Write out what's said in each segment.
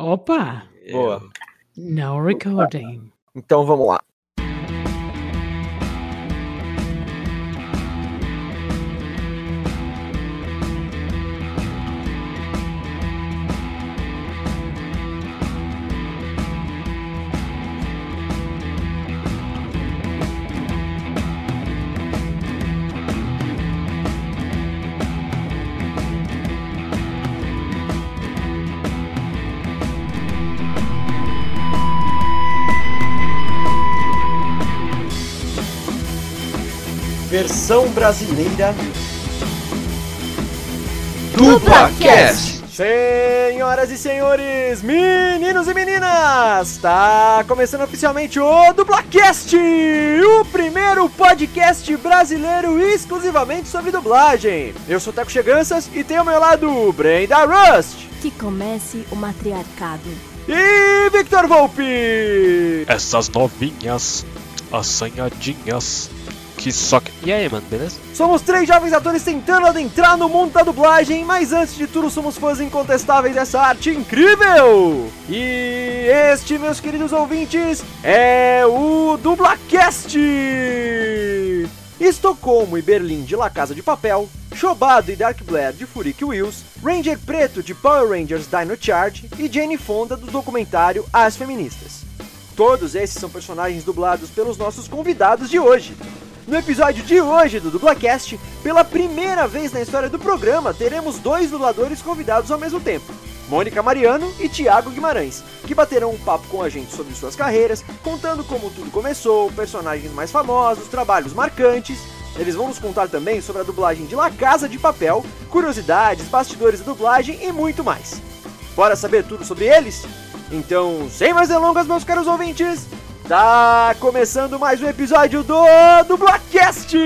Opa! Boa. No recording. Então vamos lá. Versão brasileira DublaCast. Senhoras e senhores, meninos e meninas, está começando oficialmente o DublaCast, o primeiro podcast brasileiro exclusivamente sobre dublagem. Eu sou Teco Cheganças e tenho ao meu lado Brenda Rust Que comece o matriarcado. e Victor Volpe. Essas novinhas, assanhadinhas, que só. E aí, mano, beleza? Somos três jovens atores tentando adentrar no mundo da dublagem, mas antes de tudo somos fãs incontestáveis dessa arte incrível! E este, meus queridos ouvintes, é o DublaCast! Estocolmo e Berlim de La Casa de Papel, Chobado e Dark Blair de Furik Wills, Ranger Preto de Power Rangers Dino Charge e Jane Fonda do documentário As Feministas. Todos esses são personagens dublados pelos nossos convidados de hoje. No episódio de hoje do DublaCast, pela primeira vez na história do programa, teremos dois dubladores convidados ao mesmo tempo. Mônica Mariano e Thiago Guimarães, que baterão um papo com a gente sobre suas carreiras, contando como tudo começou, personagens mais famosos, trabalhos marcantes. Eles vão nos contar também sobre a dublagem de La Casa de Papel, curiosidades, bastidores da dublagem e muito mais. Bora saber tudo sobre eles? Então, sem mais delongas, meus caros ouvintes, tá começando mais um episódio do DublaCast!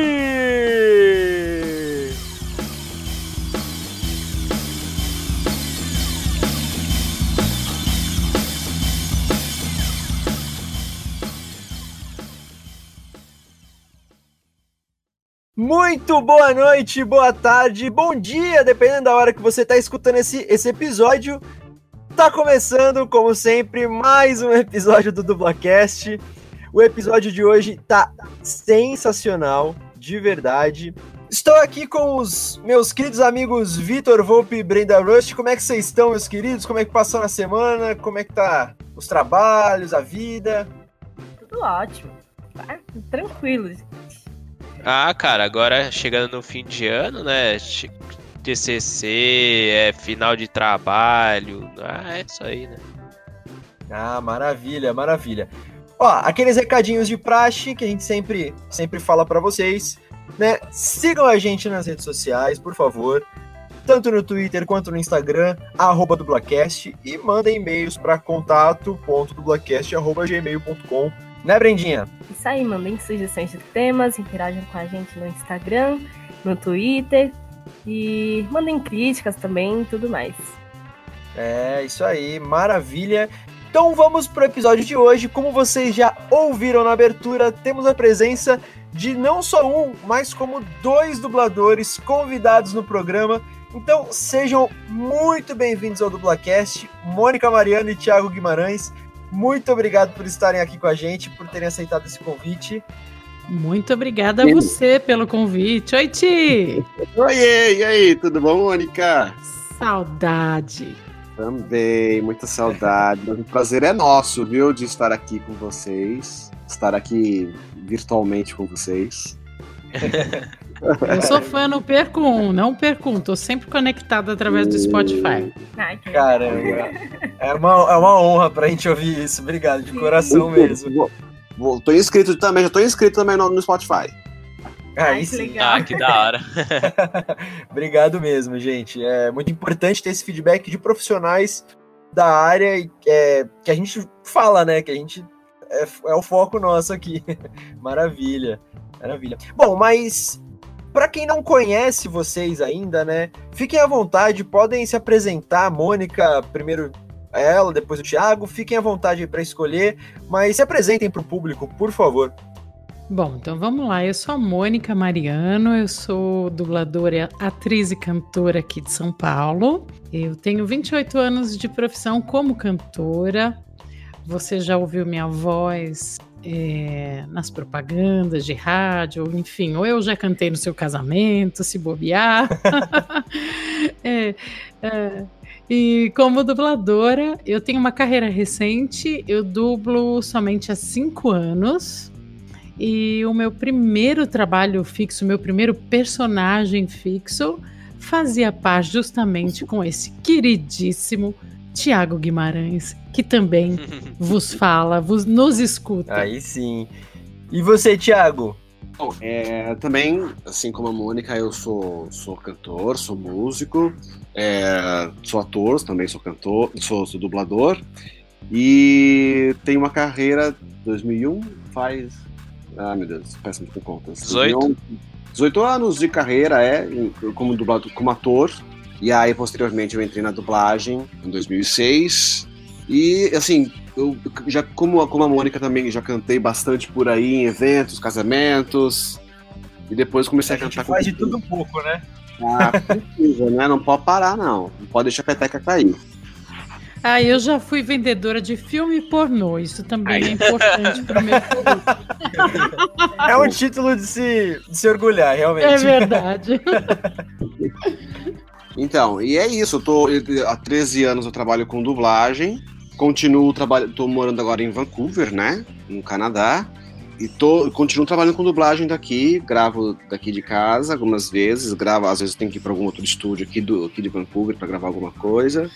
Muito boa noite, boa tarde, bom dia, dependendo da hora que você está escutando esse, esse episódio. Tá começando, como sempre, mais um episódio do DublaCast. O episódio de hoje tá sensacional, de verdade. Estou aqui com os meus queridos amigos Vitor Volpe e Brenda Rust. Como é que vocês estão, meus queridos? Como é que passou na semana? Como é que tá os trabalhos, a vida? Tudo ótimo. Tá tranquilo. Ah, cara, agora chegando no fim de ano, né? TCC, é final de trabalho. Ah, é isso aí, né? Ah, maravilha, maravilha. Ó, aqueles recadinhos de praxe que a gente sempre, sempre fala pra vocês, né? Sigam a gente nas redes sociais, por favor. Tanto no Twitter quanto no Instagram, arroba dublacast, e mandem e-mails para contato.dublacast.gmail.com. Né, Brendinha? Isso aí, mandem sugestões de temas, interajam com a gente no Instagram, no Twitter e mandem críticas também e tudo mais. É, isso aí, maravilha. Então vamos pro episódio de hoje. Como vocês já ouviram na abertura, temos a presença de não só um, mas como dois dubladores convidados no programa. Então sejam muito bem-vindos ao Dublacast, Mônica Mariano e Thiago Guimarães. Muito obrigado por estarem aqui com a gente, por terem aceitado esse convite. Muito obrigada a você pelo convite. Oi, Ti! Oiê, e aí, tudo bom, Mônica? Saudade. Também, muita saudade. O prazer é nosso, viu, de estar aqui com vocês, estar aqui virtualmente com vocês. Eu sou fã, não perco um, não perco um. Tô sempre conectado através do Spotify. Ai, Caramba, é uma, é uma honra pra gente ouvir isso. Obrigado, de coração mesmo. Vou- tô inscrito também, já tô inscrito também no, no Spotify. Aí que sim. legal. Ah, que da hora. Obrigado mesmo, gente. É muito importante ter esse feedback de profissionais da área e, é, que a gente fala, né? Que a gente é, é o foco nosso aqui. Maravilha, maravilha. Bom, mas para quem não conhece vocês ainda, né? Fiquem à vontade, podem se apresentar. Mônica, primeiro ela, depois o Thiago. Fiquem à vontade para escolher, mas se apresentem para o público, por favor. Bom, então vamos lá. Eu sou a Mônica Mariano, eu sou dubladora, atriz e cantora aqui de São Paulo. Eu tenho 28 anos de profissão como cantora. Você já ouviu minha voz é, nas propagandas de rádio, enfim, ou eu já cantei no seu casamento, se bobear. é, é, e como dubladora, eu tenho uma carreira recente, eu dublo somente há cinco anos. E o meu primeiro trabalho fixo, meu primeiro personagem fixo, fazia parte justamente com esse queridíssimo Tiago Guimarães, que também vos fala, vos, nos escuta. Aí sim. E você, Tiago? Bom, é, também, assim como a Mônica, eu sou, sou cantor, sou músico, é, sou ator, também sou cantor, sou, sou dublador e tenho uma carreira 2001 faz ah, meu Deus, péssimo com contas. 18? 18 anos de carreira, é, como dublado, como ator. E aí, posteriormente, eu entrei na dublagem em 2006. E, assim, eu já, como, como a Mônica também, já cantei bastante por aí em eventos, casamentos. E depois comecei a, a cantar. faz de tudo um pouco, né? Ah, precisa, né? Não pode parar, não. Não pode deixar a peteca cair. Ah, eu já fui vendedora de filme pornô. Isso também Ai. é importante para o meu currículo. É um título de se, de se orgulhar, realmente. É verdade. Então, e é isso. Eu tô, há 13 anos eu trabalho com dublagem. Continuo trabalhando. Tô morando agora em Vancouver, né? No Canadá. E tô, continuo trabalhando com dublagem daqui, gravo daqui de casa algumas vezes, gravo, às vezes tenho que ir para algum outro estúdio aqui, do, aqui de Vancouver para gravar alguma coisa.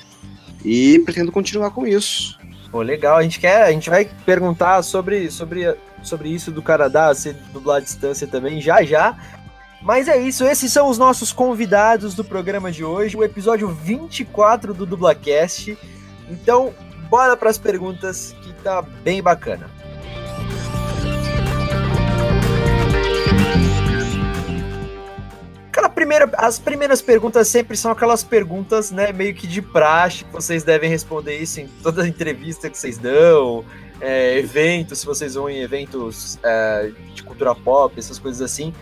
E pretendo continuar com isso. Pô, legal. A gente quer, a gente vai perguntar sobre, sobre, sobre isso do Canadá, se dublar à distância também, já já. Mas é isso, esses são os nossos convidados do programa de hoje, o episódio 24 do Dublacast. Então, bora para as perguntas que tá bem bacana. Aquela primeira, as primeiras perguntas sempre são aquelas perguntas, né, meio que de praxe, que vocês devem responder isso em toda entrevista que vocês dão, é, eventos, se vocês vão em eventos é, de cultura pop, essas coisas assim.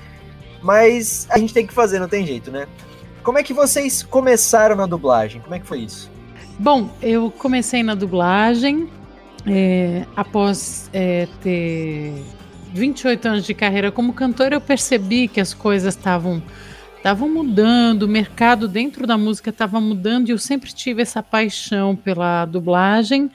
Mas a gente tem que fazer, não tem jeito, né? Como é que vocês começaram na dublagem? Como é que foi isso? Bom, eu comecei na dublagem é, após é, ter 28 anos de carreira como cantora, eu percebi que as coisas estavam estavam mudando, o mercado dentro da música estava mudando e eu sempre tive essa paixão pela dublagem. O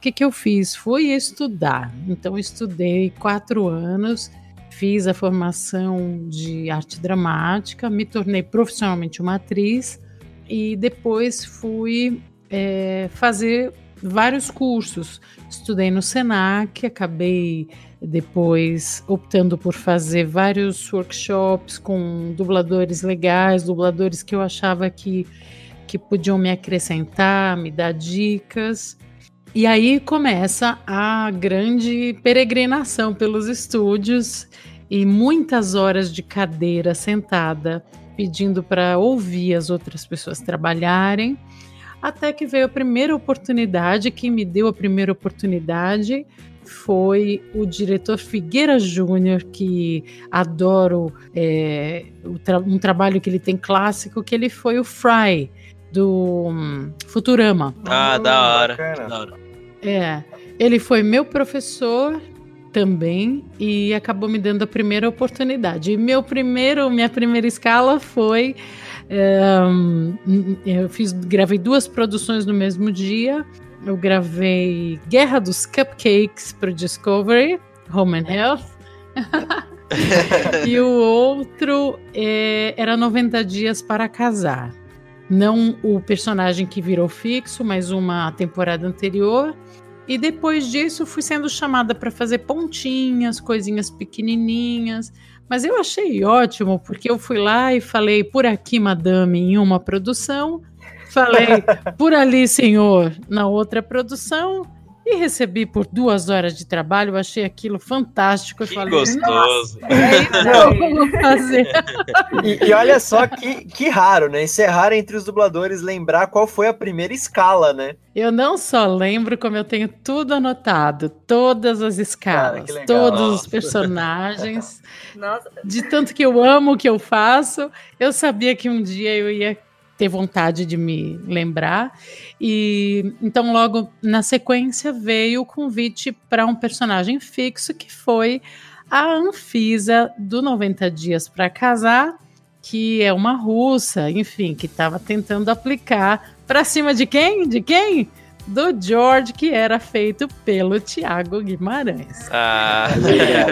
que, que eu fiz? Fui estudar. Então, estudei quatro anos, fiz a formação de arte dramática, me tornei profissionalmente uma atriz e depois fui é, fazer vários cursos. Estudei no SENAC, acabei depois optando por fazer vários workshops com dubladores legais, dubladores que eu achava que, que podiam me acrescentar, me dar dicas. E aí começa a grande peregrinação pelos estúdios e muitas horas de cadeira sentada pedindo para ouvir as outras pessoas trabalharem, até que veio a primeira oportunidade, que me deu a primeira oportunidade foi o diretor Figueira Júnior, que adoro é, tra um trabalho que ele tem clássico, que ele foi o Fry, do um, Futurama. Ah, da hora. da hora. É, ele foi meu professor também e acabou me dando a primeira oportunidade. E meu primeiro, minha primeira escala foi eu fiz, gravei duas produções no mesmo dia eu gravei Guerra dos Cupcakes para Discovery, Home and Health. e o outro é, era 90 Dias para Casar. Não o personagem que virou fixo, mas uma temporada anterior. E depois disso fui sendo chamada para fazer pontinhas, coisinhas pequenininhas. Mas eu achei ótimo, porque eu fui lá e falei por aqui, madame, em uma produção falei por ali, senhor, na outra produção. E recebi por duas horas de trabalho, eu achei aquilo fantástico. Eu Que falei, gostoso. é isso que eu vou fazer. E, e olha só que, que raro, né? Isso é raro entre os dubladores lembrar qual foi a primeira escala, né? Eu não só lembro, como eu tenho tudo anotado, todas as escalas, legal. todos os Nossa. personagens. Nossa, De tanto que eu amo o que eu faço, eu sabia que um dia eu ia ter vontade de me lembrar. E então, logo na sequência, veio o convite para um personagem fixo que foi a Anfisa do 90 Dias para Casar, que é uma russa, enfim, que estava tentando aplicar para cima de quem? De quem? Do George, que era feito pelo Tiago Guimarães. Ah,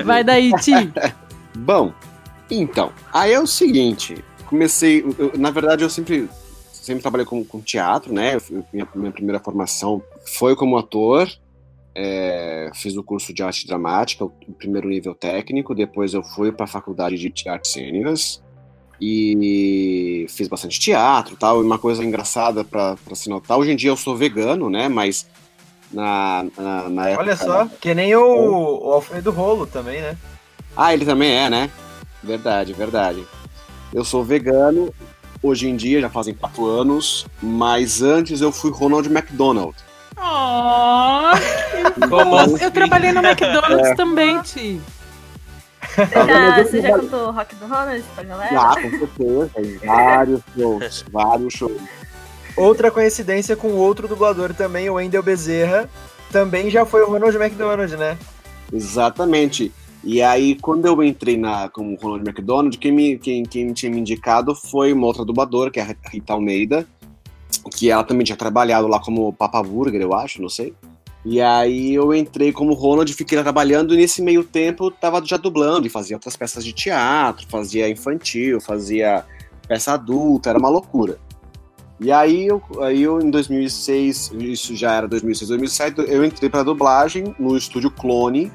Vai daí, Ti. Bom, então, aí é o seguinte, comecei, eu- na verdade eu sempre, sempre trabalhei com, com teatro, né, eu minha, minha primeira formação foi como ator, é, fiz o curso de arte dramática, o, o primeiro nível técnico, depois eu fui para a faculdade de artes cênicas e fiz bastante teatro tal, e uma coisa engraçada para se notar, hoje em dia eu sou vegano, né, mas na, na, na época... Olha só, que nem o, o Alfredo Rolo também, né? Ah, ele também é, né? Verdade, verdade. Eu sou vegano, hoje em dia já fazem quatro anos, mas antes eu fui Ronald McDonald. Oh, como assim? eu trabalhei no McDonald's também, Ti. você já, você já cantou Rock do Ronald pra galera? Ah, com certeza, vários shows, vários shows. Outra coincidência com outro dublador também, o Wendel Bezerra, também já foi o Ronald McDonald, né? Exatamente. E aí, quando eu entrei na, como Ronald McDonald, quem me, quem, quem tinha me indicado foi uma outra dubladora, que é a Rita Almeida, que ela também tinha trabalhado lá como Papa Burger, eu acho, não sei. E aí eu entrei como Ronald, fiquei trabalhando, e nesse meio tempo tava já dublando, e fazia outras peças de teatro, fazia infantil, fazia peça adulta, era uma loucura. E aí eu, aí eu em 2006, isso já era 2006, 2007, eu entrei pra dublagem no estúdio Clone,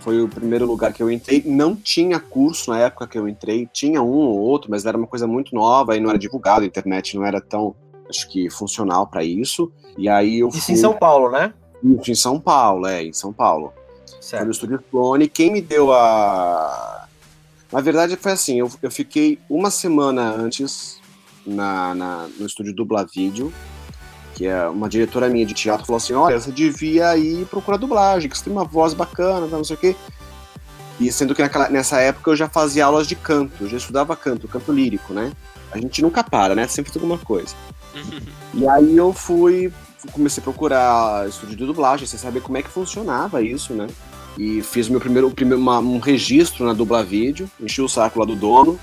foi o primeiro lugar que eu entrei. Não tinha curso na época que eu entrei, tinha um ou outro, mas era uma coisa muito nova e não era divulgado, a internet não era tão, acho que, funcional para isso. E aí eu Isso fui em São Paulo, né? Isso, em São Paulo, é, em São Paulo. Foi no Certo. Estúdio Clone. Quem me deu a. Na verdade, foi assim: eu, eu fiquei uma semana antes na, na- no estúdio Dubla Vídeo, que é uma diretora minha de teatro falou assim: olha, você devia ir procurar dublagem, que você tem uma voz bacana, não sei o quê. E sendo que naquela- nessa época eu já fazia aulas de canto, eu já estudava canto, canto lírico, né? A gente nunca para, né? Sempre tem alguma coisa. E aí eu fui, comecei a procurar estúdio de dublagem, sem saber como é que funcionava isso, né? E fiz meu primeiro, primeiro uma- um registro na Dubla Vídeo, enchi o saco lá do dono.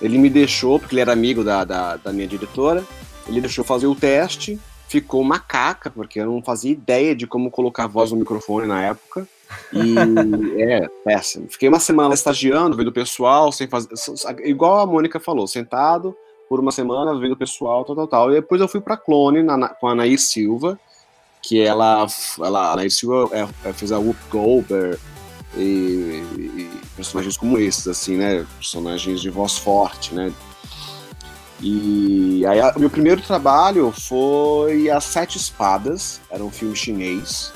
Ele me deixou, porque ele era amigo da, da, da minha diretora, ele deixou fazer o teste, ficou uma caca, porque eu não fazia ideia de como colocar a voz no microfone na época. E é, péssimo. Fiquei uma semana estagiando, vendo o pessoal, sem fazer. Igual a Mônica falou, sentado por uma semana, vendo o pessoal, tal, tal, tal. E depois eu fui pra Clone na- com a Anaí Silva, que ela, ela a Anaí Silva é, é, fez a Whoop Goldberg e, e personagens como esses, assim, né? Personagens de voz forte, né? E aí, o meu primeiro trabalho foi As Sete Espadas, era um filme chinês,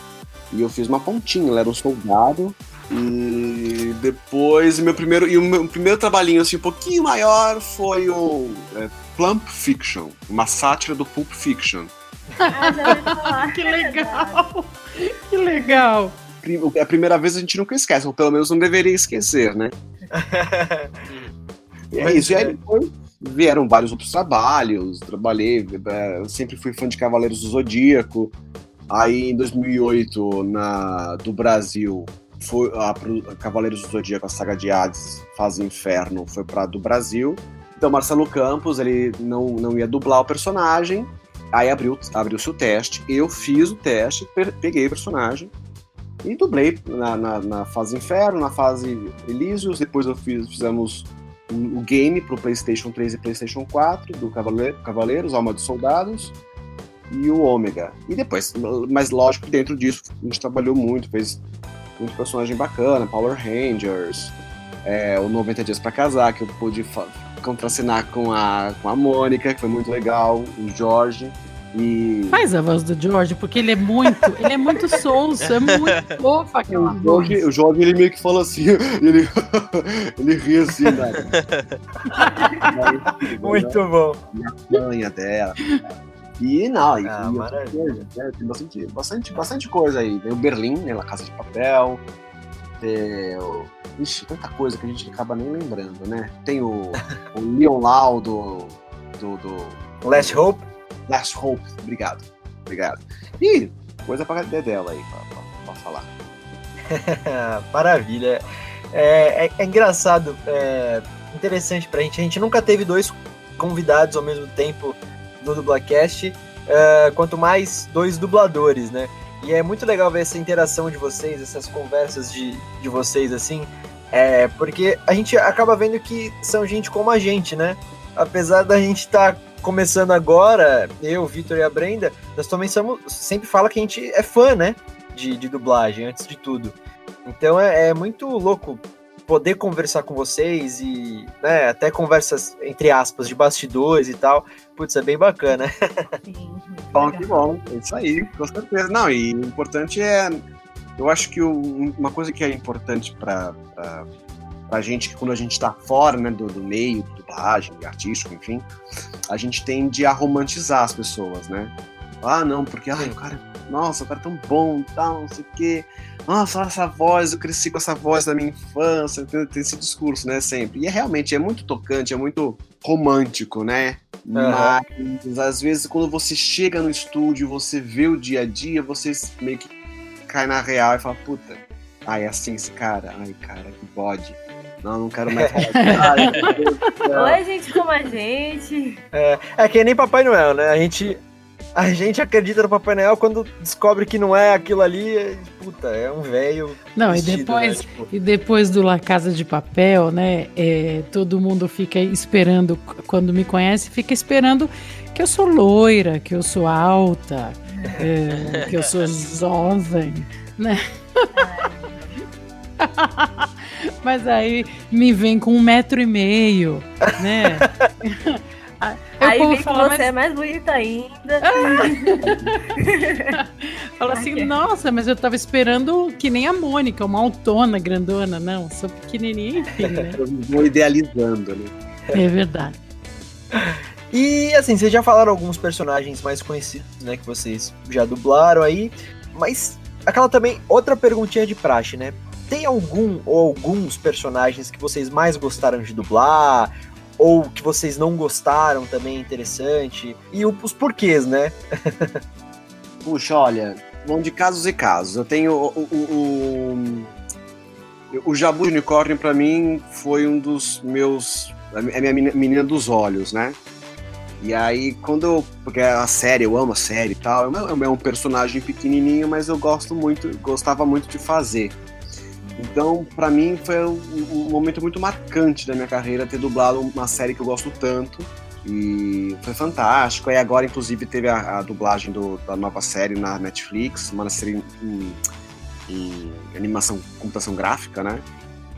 e eu fiz uma pontinha, ele era um soldado. E depois, meu primeiro, e o meu primeiro trabalhinho assim, um pouquinho maior foi o é, Plump Fiction, uma sátira do Pulp Fiction. Ah. Que legal! Que legal! Prim- A primeira vez a gente nunca esquece, ou pelo menos não deveria esquecer, né? E é Mas isso. E aí é. depois vieram vários outros trabalhos. Trabalhei, é, sempre fui fã de Cavaleiros do Zodíaco. Aí em 2008, na, do Brasil, foi a, pro- Cavaleiros do Zodíaco, a saga de Hades, Faz Inferno, foi para do Brasil. Então Marcelo Campos, ele não, não ia dublar o personagem. Aí abriu, abriu-se o teste. Eu fiz o teste, pe- peguei o personagem. E dublei na, na, na fase Inferno, na fase Elysius. Depois eu fiz, fizemos o, o game pro PlayStation 3 e PlayStation 4 do Cavaleiro, Cavaleiros, Alma dos Soldados e o Ômega. E depois, mas lógico dentro disso a gente trabalhou muito, fez muito personagem bacana, Power Rangers, é, o 90 Dias pra Casar, que eu pude contracenar com a, com a Mônica, que foi muito legal, o Jorge. E Faz a voz do George, porque ele é muito, ele é muito sonso, é muito fofa aquela o voz. Jorge, o Jorge, ele meio que fala assim, ele, ele ri assim, né? Muito bom. a manha dela. E não, e, Ah, e maravilha. coisa, né, tem bastante, bastante, bastante coisa aí. Tem o Berlim, né, La Casa de Papel. Tem o... Ixi, tanta coisa que a gente acaba nem lembrando, né? Tem o, o Leon Lau do, do, do Last Hope. Last Hope. Obrigado. Obrigado. E coisa pra dela aí, pra, pra, pra falar. Maravilha. É, é- é engraçado, é interessante pra gente. A gente nunca teve dois convidados ao mesmo tempo no Dublacast, é, quanto mais dois dubladores, né? E é muito legal ver essa interação de vocês, essas conversas de, de vocês, assim, é, porque a gente acaba vendo que são gente como a gente, né? Apesar da gente estar começando agora, eu, o Vitor e a Brenda, nós também somos, sempre fala que a gente é fã, né? De, de dublagem, antes de tudo. Então é, é muito louco poder conversar com vocês e né, até conversas, entre aspas, de bastidores e tal. Putz, é bem bacana. Sim, Bom, que bom. É isso aí, com certeza. Não, e o importante é. Eu acho que o- uma coisa que é importante pra, pra, pra gente, que quando a gente tá fora né, do, do meio, do dublagem, artístico, enfim, a gente tende a romantizar as pessoas, né? Ah, não, porque ai, o cara, nossa, o cara é tão bom, tal, não sei o quê. Nossa, olha essa voz, eu cresci com essa voz da minha infância, tem, tem esse discurso, né, sempre. E é realmente, é muito tocante, é muito romântico, né? Aham. Mas às vezes quando você chega no estúdio, você vê o dia a dia, você meio que cai na real e fala, puta, ai, é assim esse cara, ai, cara, que bode. Não, não quero mais falar. Oi, gente como a gente. É que nem Papai Noel, né? A gente, a gente acredita no Papai Noel quando descobre que não é aquilo ali. é, puta, é um velho. Não, e vestido, depois, né? Tipo, E depois do La Casa de Papel, né? é, todo mundo fica esperando, quando me conhece, fica esperando que eu sou loira, que eu sou alta, é, que eu sou jovem, né? Mas aí me vem com um metro e meio, né? Aí o Aí vem que você mas é mais bonita ainda. Fala assim, Ok. nossa, mas eu tava esperando que nem a Mônica, uma autona grandona. Não, sou pequenininha, enfim, né? Eu vou idealizando, né? É verdade. E assim, vocês já falaram alguns personagens mais conhecidos, né? Que vocês já dublaram aí. Mas aquela também, outra perguntinha de praxe, né? Tem algum ou alguns personagens que vocês mais gostaram de dublar? Ou que vocês não gostaram também é interessante? E os porquês, né? Puxa, olha, vão de casos e casos. Eu tenho o. O, o, o, Jabu de Unicórnio, pra mim, foi um dos meus. É minha meni- menina dos olhos, né? E aí, quando eu. Porque a série, eu amo a série e tal. É é um personagem pequenininho, mas eu gosto muito, gostava muito de fazer. Então, pra mim, foi um, um momento muito marcante da minha carreira ter dublado uma série que eu gosto tanto. E foi fantástico. Aí agora, inclusive, teve a, a dublagem do- da nova série na Netflix, uma série em, em animação, computação gráfica, né?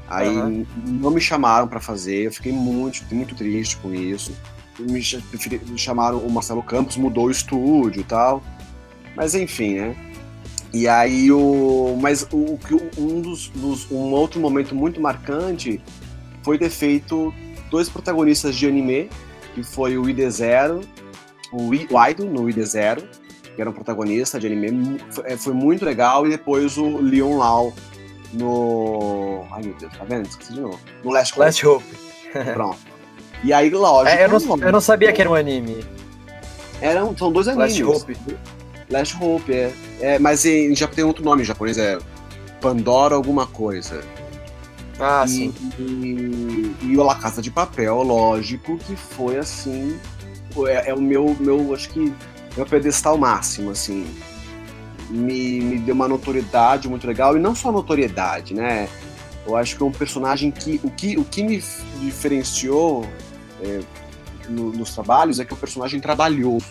Aí Aham. não me chamaram pra fazer, eu fiquei muito, muito triste com isso. Me chamaram o Marcelo Campos, mudou o estúdio e tal. Mas enfim, né? E aí o. Mas o, um dos, dos- Um outro momento muito marcante foi ter feito dois protagonistas de anime, que foi o ID Zero, o, I, o Aido no ID Zero, que era um protagonista de anime, foi, foi muito legal, e depois o Leon Lau no. Ai meu Deus, tá vendo? Esqueci de novo. No Last Hope. Last Hope. Pronto. E aí, lógico. É, eu, não, eu não sabia que era um anime. Eram, são dois animes. Last Hope. Last Hope, é. é mas em, já tem outro nome em japonês, é Pandora alguma coisa. Ah, e, sim. E, e o La Casa de Papel, lógico, que foi assim. É, é o meu, meu, acho que, meu pedestal máximo, assim. Me, me deu uma notoriedade muito legal, e não só notoriedade, né? Eu acho que é um personagem que. O que, o que me diferenciou é, no- nos trabalhos é que um personagem trabalhoso.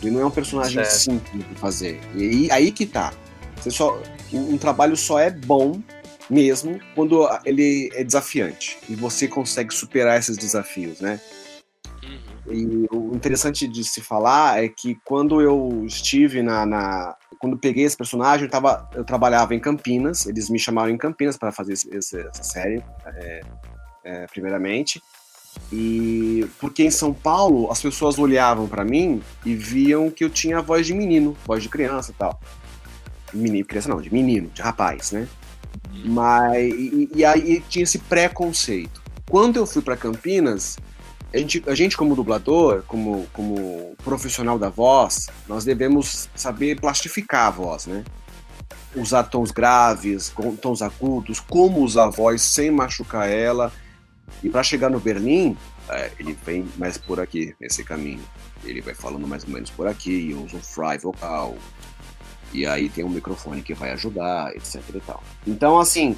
Ele não é um personagem Certo. simples de fazer. E aí, que tá. Você só, um, trabalho só é bom mesmo quando ele é desafiante e você consegue superar esses desafios, né? Uhum. E o- interessante de se falar é que quando eu estive na. na quando peguei esse personagem, eu, tava, eu trabalhava em Campinas, eles me chamaram em Campinas para fazer esse, esse, essa série, é, é, primeiramente. E porque em São Paulo as pessoas olhavam para mim e viam que eu tinha voz de menino, voz de criança e tal. Menino, criança não, de menino, de rapaz, né? Mas e, e aí tinha esse preconceito. Quando eu fui para Campinas, a gente, a gente como dublador, como, como profissional da voz, nós devemos saber plastificar a voz, né? Usar tons graves, tons agudos, como usar a voz sem machucar ela. E para chegar no Berlim, é, ele vem mais por aqui, nesse caminho. Ele vai falando mais ou menos por aqui, usa um fry vocal. E aí tem um microfone que vai ajudar, etc e tal. Então, assim,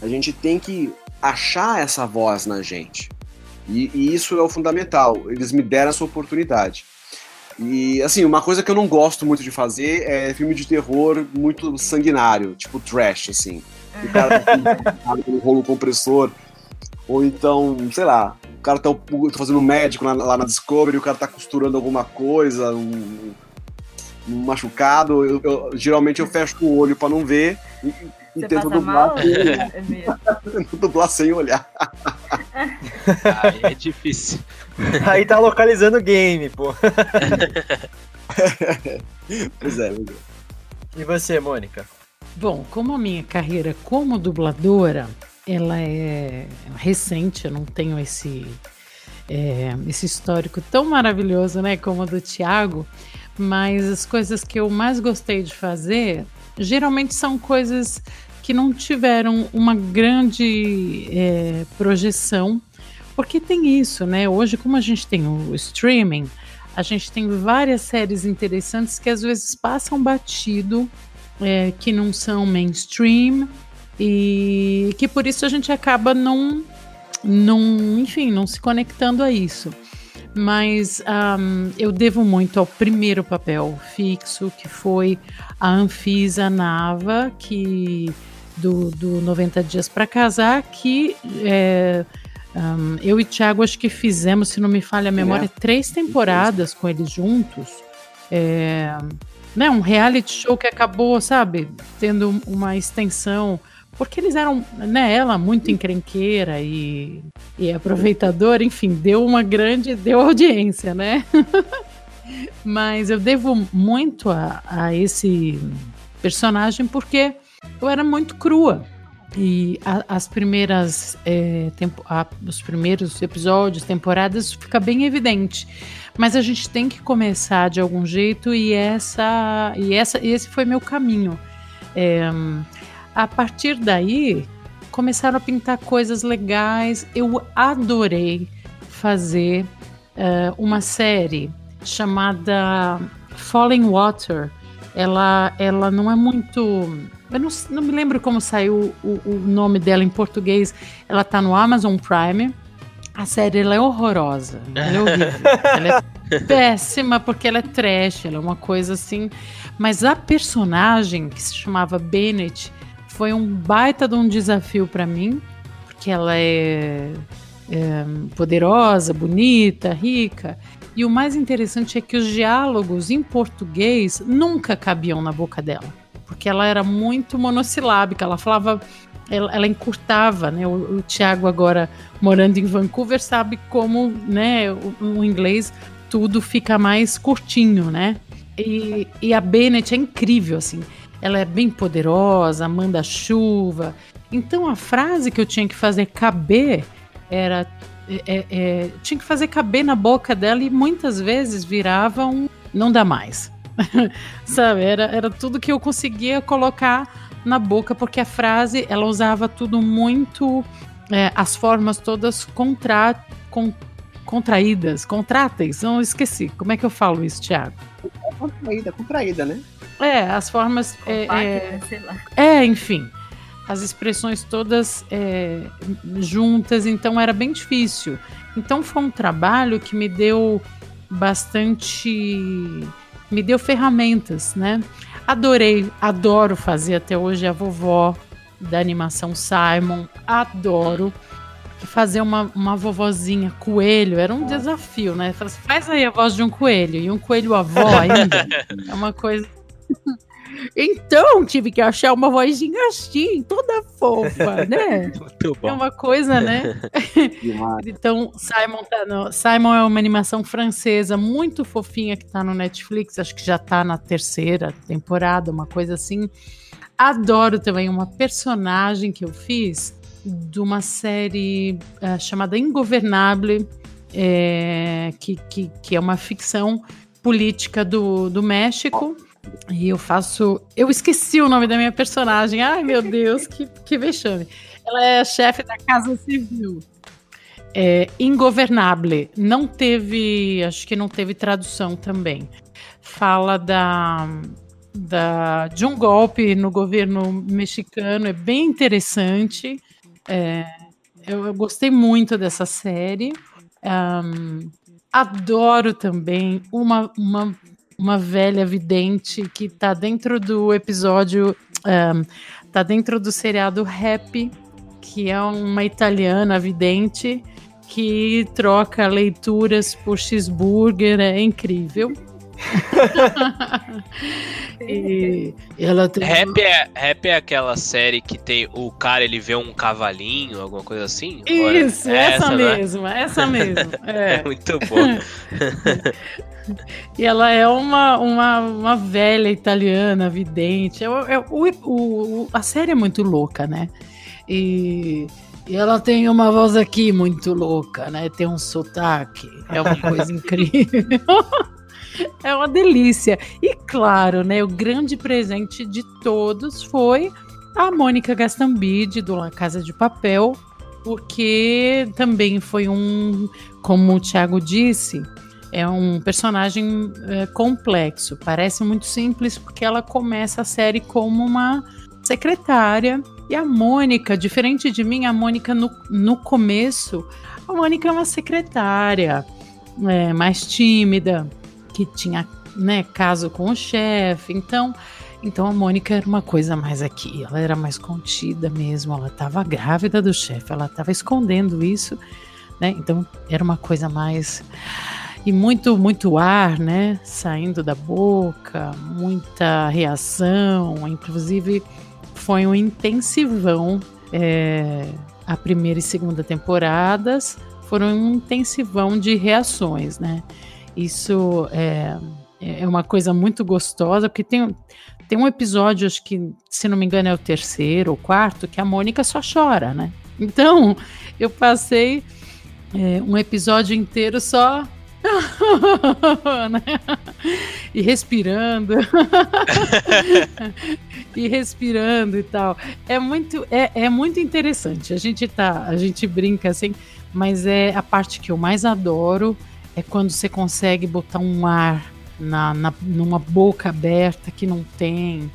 a gente tem que achar essa voz na gente. E, e, isso é o fundamental. Eles me deram essa oportunidade. E, assim, uma coisa que eu não gosto muito de fazer é filme de terror muito sanguinário, tipo trash, assim. O cara tá com rolo compressor. Ou então, sei lá, o cara tá fazendo médico lá, lá na Discovery, o cara tá costurando alguma coisa, um, um machucado. Eu, eu, geralmente eu fecho o olho para não ver e, e tento dublar, sem, dublar sem olhar. Aí é difícil. Aí tá localizando o game, pô. pois é, pois é. E você, Mônica? Bom, como a minha carreira como dubladora, ela é recente, eu não tenho esse, é, esse histórico tão maravilhoso, né, como o do Thiago, mas as coisas que eu mais gostei de fazer geralmente são coisas que não tiveram uma grande é, projeção, porque tem isso, né? Hoje, como a gente tem o streaming, a gente tem várias séries interessantes que às vezes passam batido, é, que não são mainstream e que por isso a gente acaba não, não enfim, não se conectando a isso. Mas um, eu devo muito ao primeiro papel fixo, que foi a Anfisa Nava, que do, do 90 Dias para Casar, que é, um, eu e Thiago acho que fizemos, se não me falha a memória, é. três temporadas com eles juntos. É, né, um reality show que acabou, sabe, tendo uma extensão porque eles eram, né, ela muito encrenqueira e, e aproveitadora, enfim, deu uma grande, deu audiência, né? Mas eu devo muito a, a esse personagem porque eu era muito crua. E a, as primeiras é, tempo, a, os primeiros episódios, temporadas, fica bem evidente. Mas a gente tem que começar de algum jeito e essa e essa esse foi meu caminho. É, a partir daí, começaram a pintar coisas legais. Eu adorei fazer uh, uma série chamada Falling Water. Ela, ela não é muito. Eu não, não me lembro como saiu o, o nome dela em português. Ela tá no Amazon Prime. A série ela é horrorosa. Ela é horrível. ela é péssima porque ela é trash. Ela é uma coisa assim. Mas a personagem que se chamava Bennett foi um baita de um desafio para mim, porque ela é, é poderosa, bonita, rica. E o mais interessante é que os diálogos em português nunca cabiam na boca dela, porque ela era muito monossilábica, ela falava ela, ela, encurtava, né? O, o Tiago agora morando em Vancouver sabe como, né? O, o, inglês tudo fica mais curtinho, né? E, e a Bennett é incrível, assim ela é bem poderosa, manda chuva. Então a frase que eu tinha que fazer caber era. É, é, é, tinha que fazer caber na boca dela e muitas vezes virava um. Não dá mais. Sabe? Era, era tudo que eu conseguia colocar na boca, porque a frase ela usava tudo muito. É, as formas todas contra, con, contraídas, contráteis. Não esqueci. Como é que eu falo isso, Thiago? Contraída, contraída, né? É, as formas. É, é, é, enfim. As expressões todas é, juntas, então era bem difícil. Então foi um trabalho que me deu bastante. me deu ferramentas, né? Adorei, adoro fazer até hoje a vovó da animação Simon, adoro. Fazer uma, uma vovozinha coelho era um desafio, né? Assim, Faz aí a voz de um coelho e um coelho avó ainda. é uma coisa. Então, tive que achar uma vozinha assim, toda fofa, né? Muito É uma coisa, né? então, Simon, tá no- Simon é uma animação francesa muito fofinha que tá no Netflix, acho que já tá na terceira temporada, uma coisa assim. Adoro também uma personagem que eu fiz de uma série eh, chamada Ingovernable, eh, que, que, que é uma ficção política do, do México. E eu faço. Eu esqueci o nome da minha personagem. Ai, meu Deus, que, que vexame. Ela é chefe da Casa Civil. É, Ingovernable. Não teve. Acho que não teve tradução também. Fala da. Da, de um golpe no governo mexicano, é bem interessante. É, eu, eu gostei muito dessa série. Ahn, adoro também uma, uma, uma velha vidente que tá dentro do episódio, ahn, tá dentro do seriado Happy, que é uma italiana vidente que troca leituras por cheeseburger, é incrível. e ela tem Rap é, rap é aquela série que tem o cara, ele vê um cavalinho, alguma coisa assim? É- Isso, é essa, né? mesma, essa mesmo. É É. muito bom. E ela é uma, uma, uma velha italiana, vidente. É, é o, o- a série é muito louca, né? E, e ela tem uma voz aqui muito louca, né? Tem um sotaque. É uma coisa incrível. É uma delícia. E claro, né? O grande presente de todos foi a Mônica Gastambide, do La Casa de Papel, porque também foi um, como o Thiago disse, é um personagem é, complexo. Parece muito simples porque ela começa a série como uma secretária. E a Mônica, diferente de mim, a Mônica no, no começo, a Mônica é uma secretária é, mais tímida, que tinha né, caso com o chefe. Então, então a Mônica era uma coisa mais aqui. Ela era mais contida mesmo. Ela estava grávida do chefe. Ela estava escondendo isso, né? Então era uma coisa mais e muito muito ar, né, saindo da boca, muita reação, inclusive foi um intensivão é, a primeira e segunda temporadas foram um intensivão de reações, né? Isso é, é uma coisa muito gostosa, porque tem, tem um episódio, acho que, se não me engano, é o terceiro ou quarto, que a Mônica só chora, né? Então, eu passei é, um episódio inteiro só. né? E respirando. e respirando e tal. É muito, é, é muito interessante. A gente tá, a gente brinca assim, mas é a parte que eu mais adoro é quando você consegue botar um ar na, na, numa boca aberta que não tem.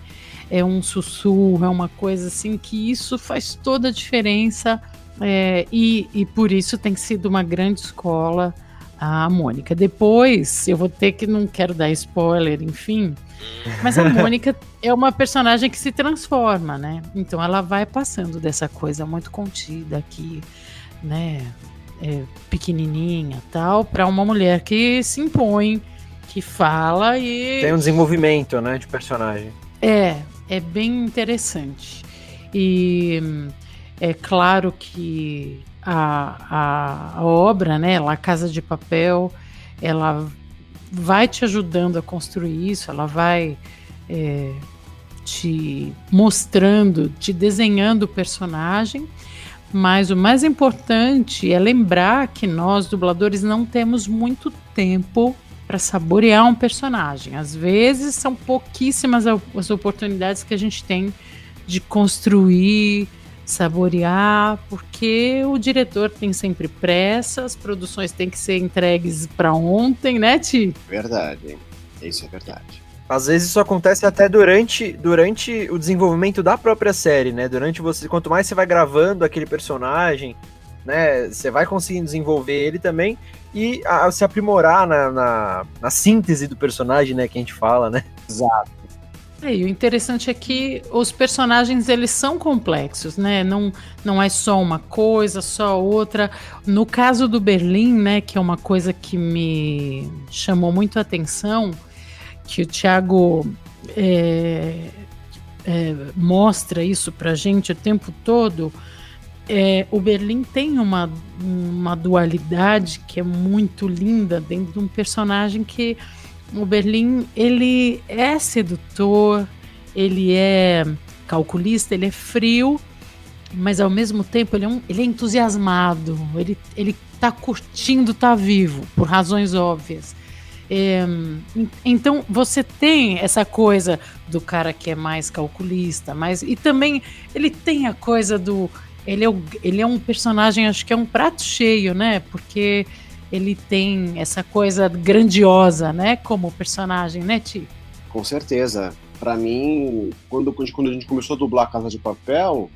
É um sussurro, é uma coisa assim que isso faz toda a diferença. É, e, e por isso tem sido uma grande escola a Mônica. Depois eu vou ter que, não quero dar spoiler, enfim, mas a Mônica é uma personagem que se transforma, né? Então ela vai passando dessa coisa muito contida aqui, né? É, pequenininha tal, para uma mulher que se impõe, que fala e. Tem um desenvolvimento, né, de personagem. É, é bem interessante. E é claro que a, a, a obra, né, La Casa de Papel, ela vai te ajudando a construir isso, ela vai é, te mostrando, te desenhando o personagem, mas o mais importante é lembrar que nós, dubladores, não temos muito tempo para saborear um personagem. Às vezes são pouquíssimas as oportunidades que a gente tem de construir, saborear, porque o diretor tem sempre pressa, as produções têm que ser entregues para ontem, né, Ti? Verdade. Isso é verdade. Às vezes isso acontece até durante, durante o desenvolvimento da própria série, né? Durante você, quanto mais você vai gravando aquele personagem, né? Você vai conseguindo desenvolver ele também e a, se aprimorar na, na, na síntese do personagem, né? Que a gente fala, né? Exato. É, e o interessante é que os personagens eles são complexos, né? Não, não é só uma coisa, só outra. No caso do Berlim, né, que é uma coisa que me chamou muito a atenção, que o Thiago é, é, mostra isso pra gente o tempo todo. É, o Berlim tem uma, uma dualidade que é muito linda dentro de um personagem que o Berlim, ele é sedutor, ele é calculista, ele é frio, mas ao mesmo tempo ele é, um, ele é entusiasmado, ele, ele tá curtindo tá vivo, por razões óbvias. É, então você tem essa coisa do cara que é mais calculista, mas e também ele tem a coisa do ele é, o, ele é um personagem, acho que é um prato cheio, né? Porque ele tem essa coisa grandiosa, né, como personagem, né, Ti? Com certeza. Para mim, quando, quando a gente começou a dublar Casa de Papel,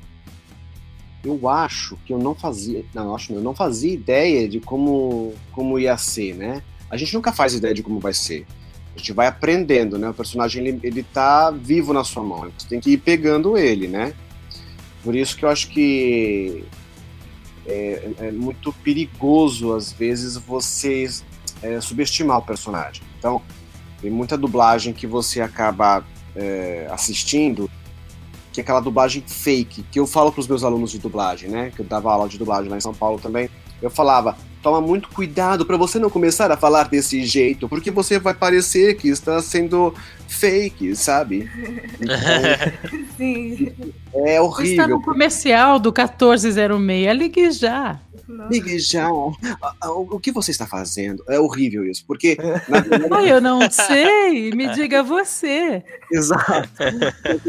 eu acho que eu não fazia, não, acho eu não fazia ideia de como como ia ser, né? A gente nunca faz ideia de como vai ser. A gente vai aprendendo, né? O personagem ele, ele tá vivo na sua mão, você tem que ir pegando ele, né? Por isso que eu acho que é, é muito perigoso, às vezes, você é, subestimar o personagem. Então, tem muita dublagem que você acaba é, assistindo, que é aquela dublagem fake, que eu falo para os meus alunos de dublagem, né? Que eu dava aula de dublagem lá em São Paulo também. Eu falava, toma muito cuidado para você não começar a falar desse jeito, porque você vai parecer que está sendo fake, sabe? Então, Sim. É horrível. Está no comercial do 1406, ligue já. Ligue já. O que você está fazendo? É horrível isso, porque. Na... eu não sei, me diga você. Exato.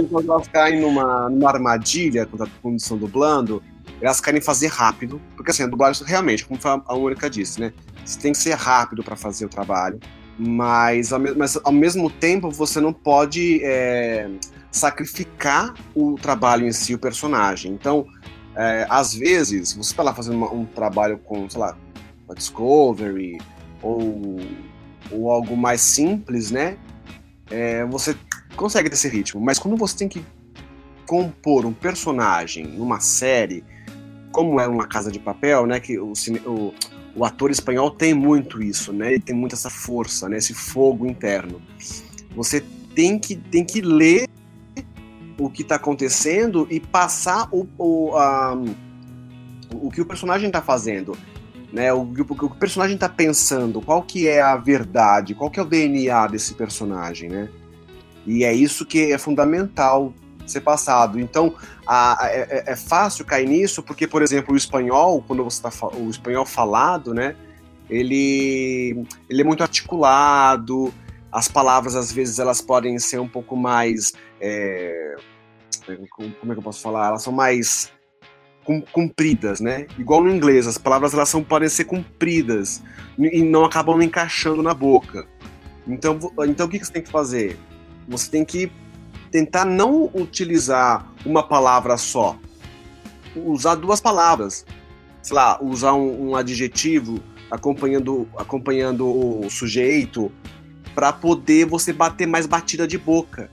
Quando elas caem numa, numa armadilha, quando, quando estão dublando, elas querem fazer rápido, porque assim, a dublagem realmente, como a Mônica disse, né? Você tem que ser rápido para fazer o trabalho, mas ao, mas ao, mesmo tempo você não pode é, sacrificar o trabalho em si, o personagem. Então, é, às vezes, você está lá fazendo uma, um trabalho com, sei lá, a Discovery ou, ou algo mais simples, né? É, você consegue ter esse ritmo, mas quando você tem que compor um personagem numa série como é uma casa de papel, né, que o, o, o ator espanhol tem muito isso, né, ele tem muito essa força, né, esse fogo interno. Você tem que, tem que ler o que está acontecendo e passar o, o, o que o personagem está fazendo, né, o, o, que o personagem está pensando, qual que é a verdade, qual que é o DNA desse personagem, né? E é isso que é fundamental ser passado. Então, a, a, é, é, é, fácil cair nisso, porque, por exemplo, o espanhol, quando você está o espanhol falado, né, ele, ele é muito articulado, as palavras, às vezes, elas podem ser um pouco mais. É, como é que eu posso falar? Elas são mais compridas, né? Igual no inglês, as palavras elas são, podem ser compridas e não acabam encaixando na boca. Então, então o que você tem que fazer? Você tem que tentar não utilizar uma palavra só, usar duas palavras. Sei lá, usar um, um adjetivo acompanhando, acompanhando o sujeito para poder você bater mais batida de boca.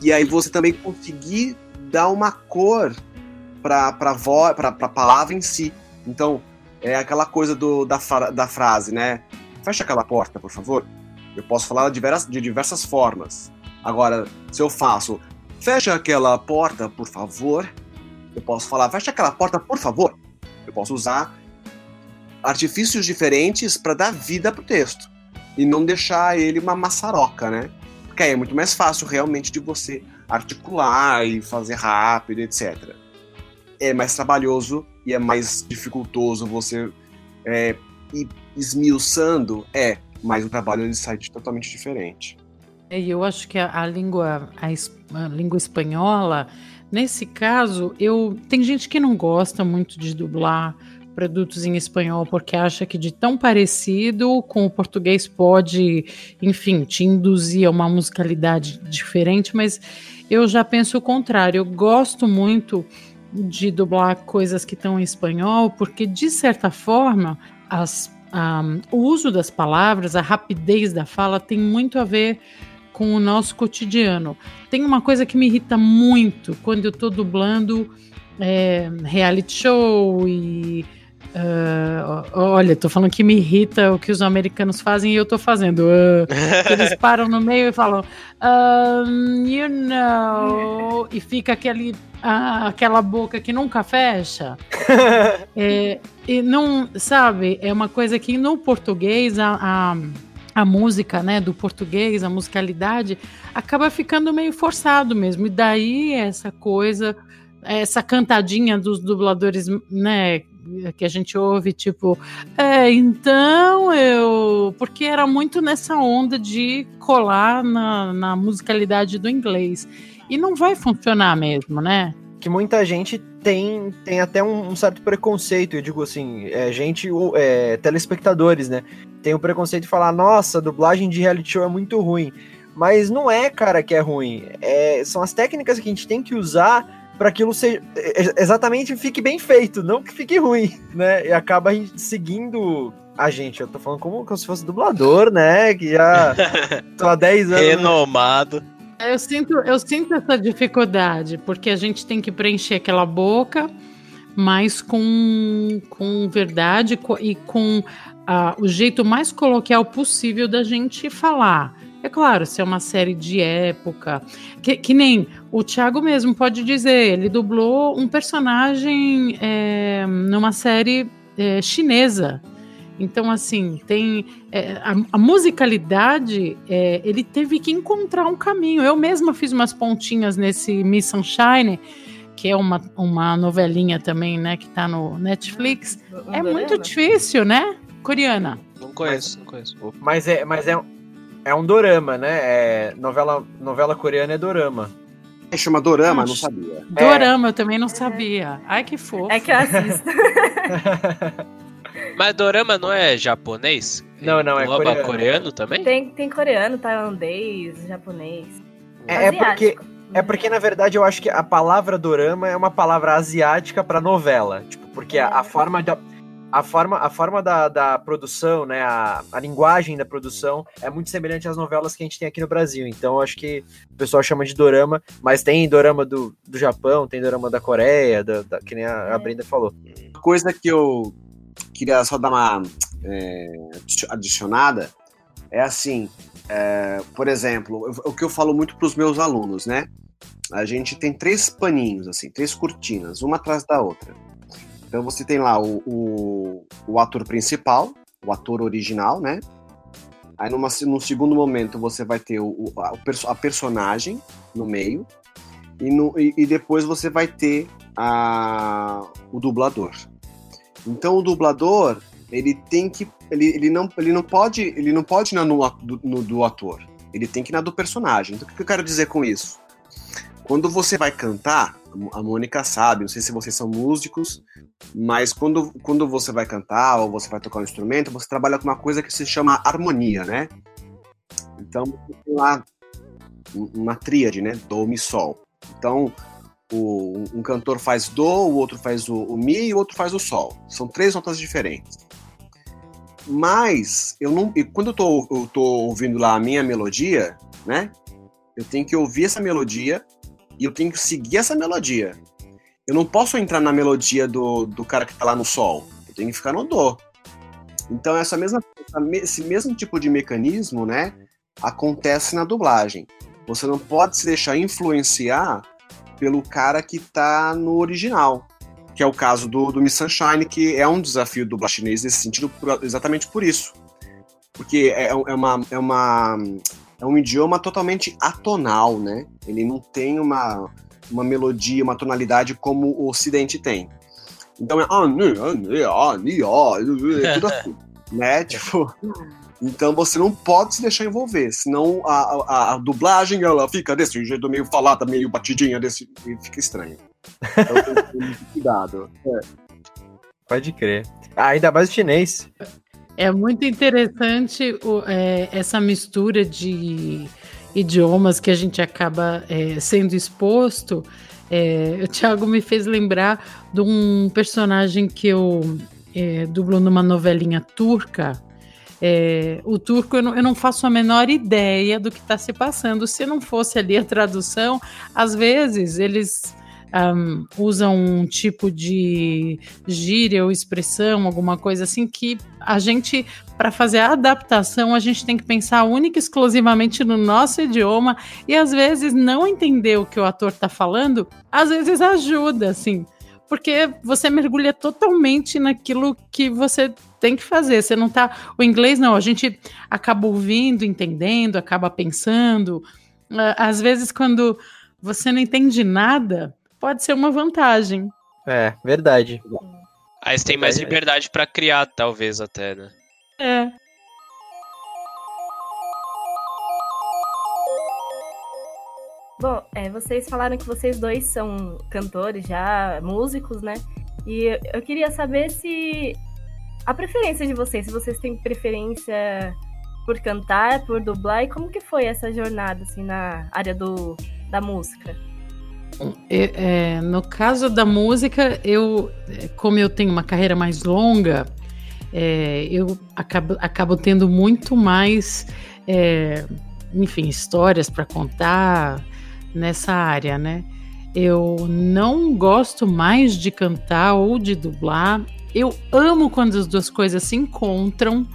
E aí você também conseguir dar uma cor para a palavra em si. Então, é aquela coisa do, da, da frase, né? Fecha aquela porta, por favor. Eu posso falar de diversas, de diversas formas. Agora, se eu faço, fecha aquela porta, por favor, eu posso falar, fecha aquela porta, por favor. Eu posso usar artifícios diferentes para dar vida pro texto e não deixar ele uma maçaroca, né? Porque aí é muito mais fácil realmente de você articular e fazer rápido, etc. É mais trabalhoso e é mais dificultoso você é, ir esmiuçando, é, mas o trabalho ele sai totalmente diferente. E eu acho que a, a língua a, a, língua espanhola, nesse caso, eu tem gente que não gosta muito de dublar produtos em espanhol porque acha que de tão parecido com o português pode, enfim, te induzir a uma musicalidade diferente, mas eu já penso o contrário. Eu gosto muito de dublar coisas que estão em espanhol porque de certa forma as, um, o uso das palavras, a rapidez da fala tem muito a ver com o nosso cotidiano. Tem uma coisa que me irrita muito quando eu tô dublando é, reality show e. Uh, olha, tô falando que me irrita o que os americanos fazem e eu tô fazendo. Uh, eles param no meio e falam, um, you know, e fica aquele, uh, aquela boca que nunca fecha. é, e não, sabe, é uma coisa que no português a, a, a música, né, do português, a musicalidade, acaba ficando meio forçado mesmo. E daí essa coisa essa cantadinha dos dubladores, né, que a gente ouve, tipo, é, então eu. Porque era muito nessa onda de colar na, na musicalidade do inglês. E não vai funcionar mesmo, né? Que muita gente tem, tem até um, um certo preconceito, eu digo assim, é, gente, é, telespectadores, né? Tem o preconceito de falar, nossa, a dublagem de reality show é muito ruim. Mas não é, cara, que é ruim. É, são as técnicas que a gente tem que usar para aquilo seja exatamente fique bem feito, não que fique ruim, né? E acaba seguindo a gente. Eu tô falando como, como se fosse dublador, né? Que já tô há 10 anos. Renomado. Eu sinto, eu sinto essa dificuldade, porque a gente tem que preencher aquela boca, mas com, com verdade e com uh, o jeito mais coloquial possível da gente falar. É claro, se é uma série de época, que, que nem o Thiago mesmo pode dizer, ele dublou um personagem é, numa série é, chinesa. Então, assim, tem é, a, a, musicalidade, é, ele teve que encontrar um caminho. Eu mesma fiz umas pontinhas nesse Miss Sunshine, que é uma, uma novelinha também, né, que tá no Netflix. é muito difícil, né? Coreana. Não conheço, não conheço. Mas é, mas é, é um dorama, né? É, novela, novela coreana é dorama. É, chama dorama, não sabia. Dorama, é. eu também não sabia. Ai, que fofo. É que eu assisto. Mas dorama não é japonês? Não, não, é coreano. coreano também? Tem, tem coreano, tailandês, japonês. É, é porque é porque na verdade eu acho que a palavra dorama é uma palavra asiática para novela, tipo, porque é. a, a, forma de, a forma, a forma da, da produção, né, a, a linguagem da produção é muito semelhante às novelas que a gente tem aqui no Brasil. Então, acho que o pessoal chama de dorama, mas tem dorama do, do Japão, tem dorama da Coreia, da, da que nem a, a Brenda falou. Coisa que eu queria só dar uma é, adicionada é assim, é, por exemplo, o que eu falo muito para os meus alunos, né? A gente tem três paninhos, assim, três cortinas, uma atrás da outra. Então você tem lá o, o, o ator principal, o ator original, né? Aí numa, num segundo momento você vai ter o, a, a personagem no meio. E, no, e, e, depois você vai ter a, o dublador. Então o dublador ele tem que ele, ele, não, ele não pode ele não pode ir no, no, no do ator ele tem que ir na do personagem. Então o que eu quero dizer com isso? Quando você vai cantar, a Mônica sabe, não sei se vocês são músicos, mas quando, quando você vai cantar ou você vai tocar um instrumento, você trabalha com uma coisa que se chama harmonia, né? Então, tem lá uma tríade, né? Dó, Mi, Sol. Então, o, um cantor faz Dó, o outro faz o, o Mi e o outro faz o Sol. São três notas diferentes. Mas, eu não, quando eu tô, eu tô ouvindo lá a minha melodia, né? Eu tenho que ouvir essa melodia e eu tenho que seguir essa melodia. Eu não posso entrar na melodia do, do cara que tá lá no sol. Eu tenho que ficar no dó. Então essa mesma, esse mesmo tipo de mecanismo, né, acontece na dublagem. Você não pode se deixar influenciar pelo cara que tá no original, que é o caso do, do Miss Sunshine, que é um desafio do chinês nesse sentido, exatamente por isso. Porque é, é, uma, é, uma, é um idioma totalmente atonal, né? Ele não tem uma, uma melodia, uma tonalidade como o Ocidente tem. Então é tudo assim, né? Tipo, então você não pode se deixar envolver, senão a, a, a dublagem ela fica desse jeito meio falada, meio batidinha, desse, e fica estranho. Então tem que ter muito cuidado. É. Pode crer. Ah, ainda mais o chinês. É muito interessante o, é, essa mistura de idiomas que a gente acaba é, sendo exposto. É, o Thiago me fez lembrar de um personagem que eu é, dublo numa novelinha turca. É, o turco eu não, eu não, faço a menor ideia do que está se passando. Se não fosse ali a tradução, às vezes eles um, usam um tipo de gíria ou expressão, alguma coisa assim, que a gente, para fazer a adaptação, a gente tem que pensar única e exclusivamente no nosso idioma e às vezes não entender o que o ator está falando, às vezes ajuda, assim porque você mergulha totalmente naquilo que você tem que fazer. Você não tá. O inglês não, a gente acaba ouvindo, entendendo, acaba pensando. Ah, às vezes, quando você não entende nada, pode ser uma vantagem. É, verdade. Aí você tem mais liberdade para criar, talvez, até, né? É. Bom, é, vocês falaram que vocês dois são cantores já, músicos, né? E eu queria saber se a preferência de vocês, se vocês têm preferência por cantar, por dublar, e como que foi essa jornada, assim, na área do, da música? É, é, no caso da música, eu, como eu tenho uma carreira mais longa, é, eu acabo, acabo tendo muito mais, é, enfim, histórias para contar, nessa área, né? Eu não gosto mais de cantar ou de dublar. Eu amo quando as duas coisas se encontram,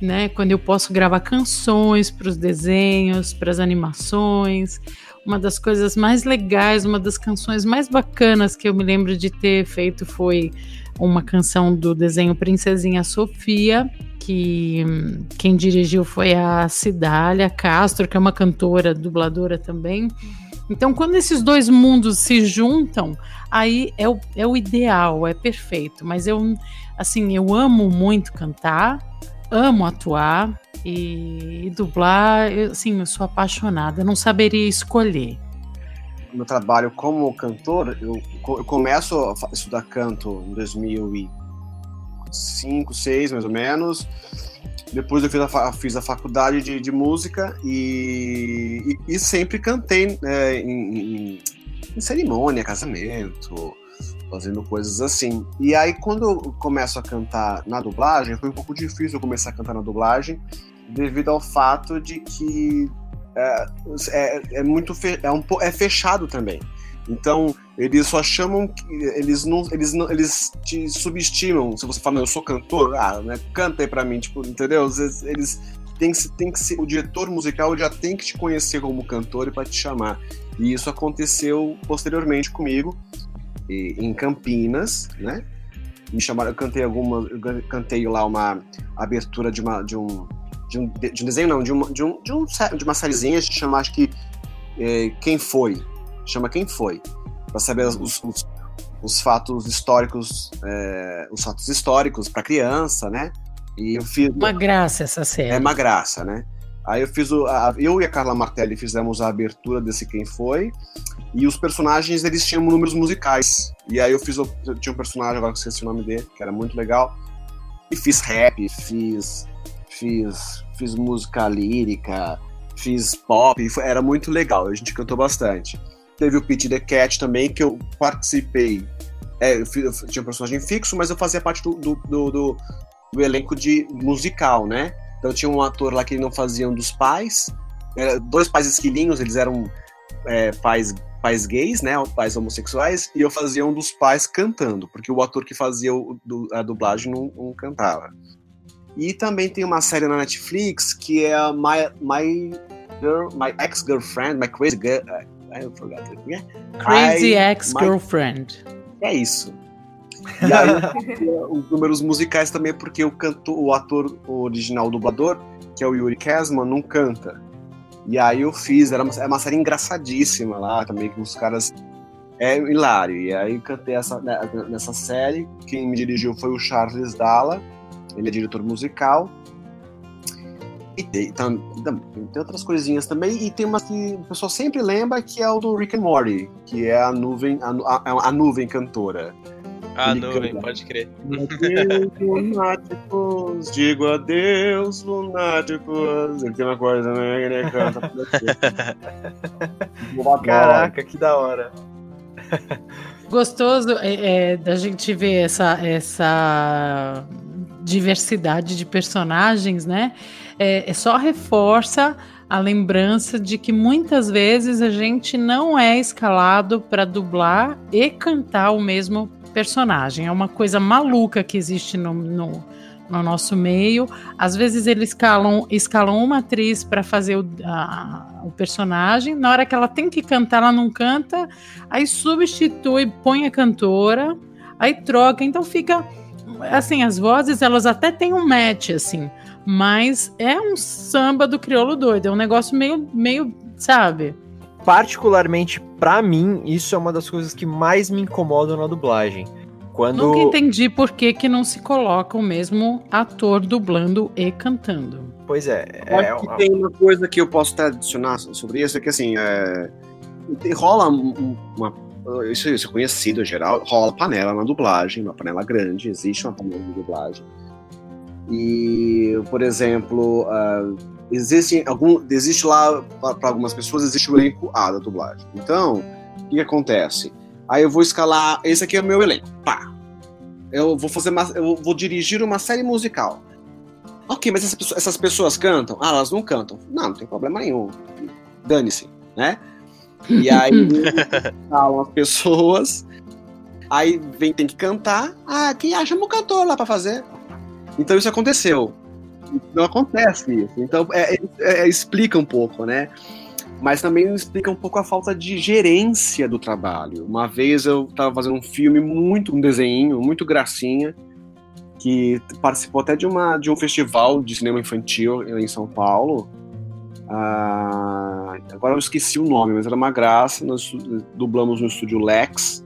né? Quando eu posso gravar canções para os desenhos, para as animações. Uma das coisas mais legais, uma das canções mais bacanas que eu me lembro de ter feito foi uma canção do desenho Princesinha Sofia, que hum, quem dirigiu foi a Cidália Castro, que é uma cantora, dubladora também. Então, quando esses dois mundos se juntam, aí é o, é o ideal, é perfeito. Mas eu, assim, eu amo muito cantar, amo atuar e, e dublar. Eu, assim, eu sou apaixonada, não saberia escolher. Meu trabalho como cantor, eu, eu começo a estudar canto em 2005, 2006 mais ou menos. Depois eu fiz a, fiz a faculdade de, de música e, e, e, sempre cantei né, em, em, em, cerimônia, casamento, fazendo coisas assim. E aí, quando eu começo a cantar na dublagem, foi um pouco difícil eu começar a cantar na dublagem, devido ao fato de que é, é, é muito fe, é, um, é fechado também. Então, eles só chamam. Eles não, eles não. Eles te subestimam. Se você fala, eu sou cantor, ah, né? Canta aí pra mim, tipo, entendeu? Eles, eles tem que, tem que ser. O diretor musical já tem que te conhecer como cantor e para te chamar. E isso aconteceu posteriormente comigo, e, em Campinas, né? Me chamaram, eu cantei alguma. Eu cantei lá uma abertura de uma. De um, de um, de um desenho, não, de, uma, de, um, de, um, de uma sériezinha, chama, acho que. É, Quem Foi? Chama Quem Foi, para saber os, os, os, fatos históricos, é, os fatos históricos para criança, né? E eu fiz uma graça essa série. É uma graça, né? Aí eu fiz o, a, eu e a Carla Martelli fizemos a abertura desse Quem Foi e os personagens eles tinham números musicais. E aí eu fiz eu tinha um personagem agora que esqueci o nome dele que era muito legal e fiz rap, fiz fiz fiz música lírica, fiz pop, foi, era muito legal. A gente cantou bastante. Teve o Pit the Cat também, que eu participei. É, eu, eu tinha um personagem fixo, mas eu fazia parte do, do, do, do, do elenco de musical, né? Então tinha um ator lá que não fazia um dos pais. Era dois pais esquilinhos, eles eram é, pais, pais gays, né? Pais homossexuais, e eu fazia um dos pais cantando, porque o ator que fazia o, a dublagem não, não cantava. E também tem uma série na Netflix que é My, My, Girl, My Ex-Girlfriend, My Crazy Girl, I forgot. É? Crazy Ex-Girlfriend. É isso. E aí, os números musicais também, é porque o, cantor, o ator original, o dublador, que é o Yuri Kasman, não canta. E aí eu fiz, era uma, é uma série engraçadíssima lá também, que os caras. É hilário. E aí cantei essa, né, nessa série. Quem me dirigiu foi o Charles Dalla, ele é diretor musical. E tem, tem, tem, outras coisinhas também, e tem uma que o pessoal sempre lembra que é o do Rick and Morty, que é a nuvem, a, a, a nuvem cantora. A Ele nuvem, canta, pode crer. Adeus, lunáticos, digo adeus, lunáticos. Ele tem uma coisa, né? Ele canta. Caraca, que da hora. Gostoso é, é, da gente ver essa, essa diversidade de personagens, né? É, é só reforça a lembrança de que muitas vezes a gente não é escalado para dublar e cantar o mesmo personagem. É uma coisa maluca que existe no, no, no nosso meio. Às vezes eles escalam, escalam uma atriz para fazer o, a, o personagem. Na hora que ela tem que cantar, ela não canta. Aí substitui, põe a cantora, aí troca. Então fica assim, as vozes elas até têm um match assim, mas é um samba do crioulo doido, é um negócio meio meio, sabe? Particularmente para mim, isso é uma das coisas que mais me incomodam na dublagem. Quando... Nunca entendi por que, que não se coloca o mesmo ator dublando e cantando. Pois é. é que tem uma coisa que eu posso adicionar sobre isso, é que assim, é... rola uma isso, isso é conhecido em geral, rola panela na dublagem, uma panela grande, existe uma panela de dublagem. E, por exemplo, uh, existe, algum, existe lá, para algumas pessoas, existe o elenco A da dublagem. Então, o que, que, acontece? Aí eu vou escalar, esse aqui é o meu elenco, pá. Eu vou fazer uma, eu vou dirigir uma série musical. Ok, mas essas pessoas, essas pessoas cantam? Ah, elas não cantam. Não, não tem problema nenhum. Dane-se, né? E aí falam as pessoas, aí vem, tem que cantar. Ah, quem acha um cantor lá para fazer. Então isso aconteceu. Não acontece isso. Então é, é, é, explica um pouco, né? Mas também explica um pouco a falta de gerência do trabalho. Uma vez eu estava fazendo um filme muito, um desenho, muito gracinha, que participou até de, uma, de um festival de cinema infantil em São Paulo. Ah, agora eu esqueci o nome, mas era uma graça. Nós dublamos no estúdio Lex.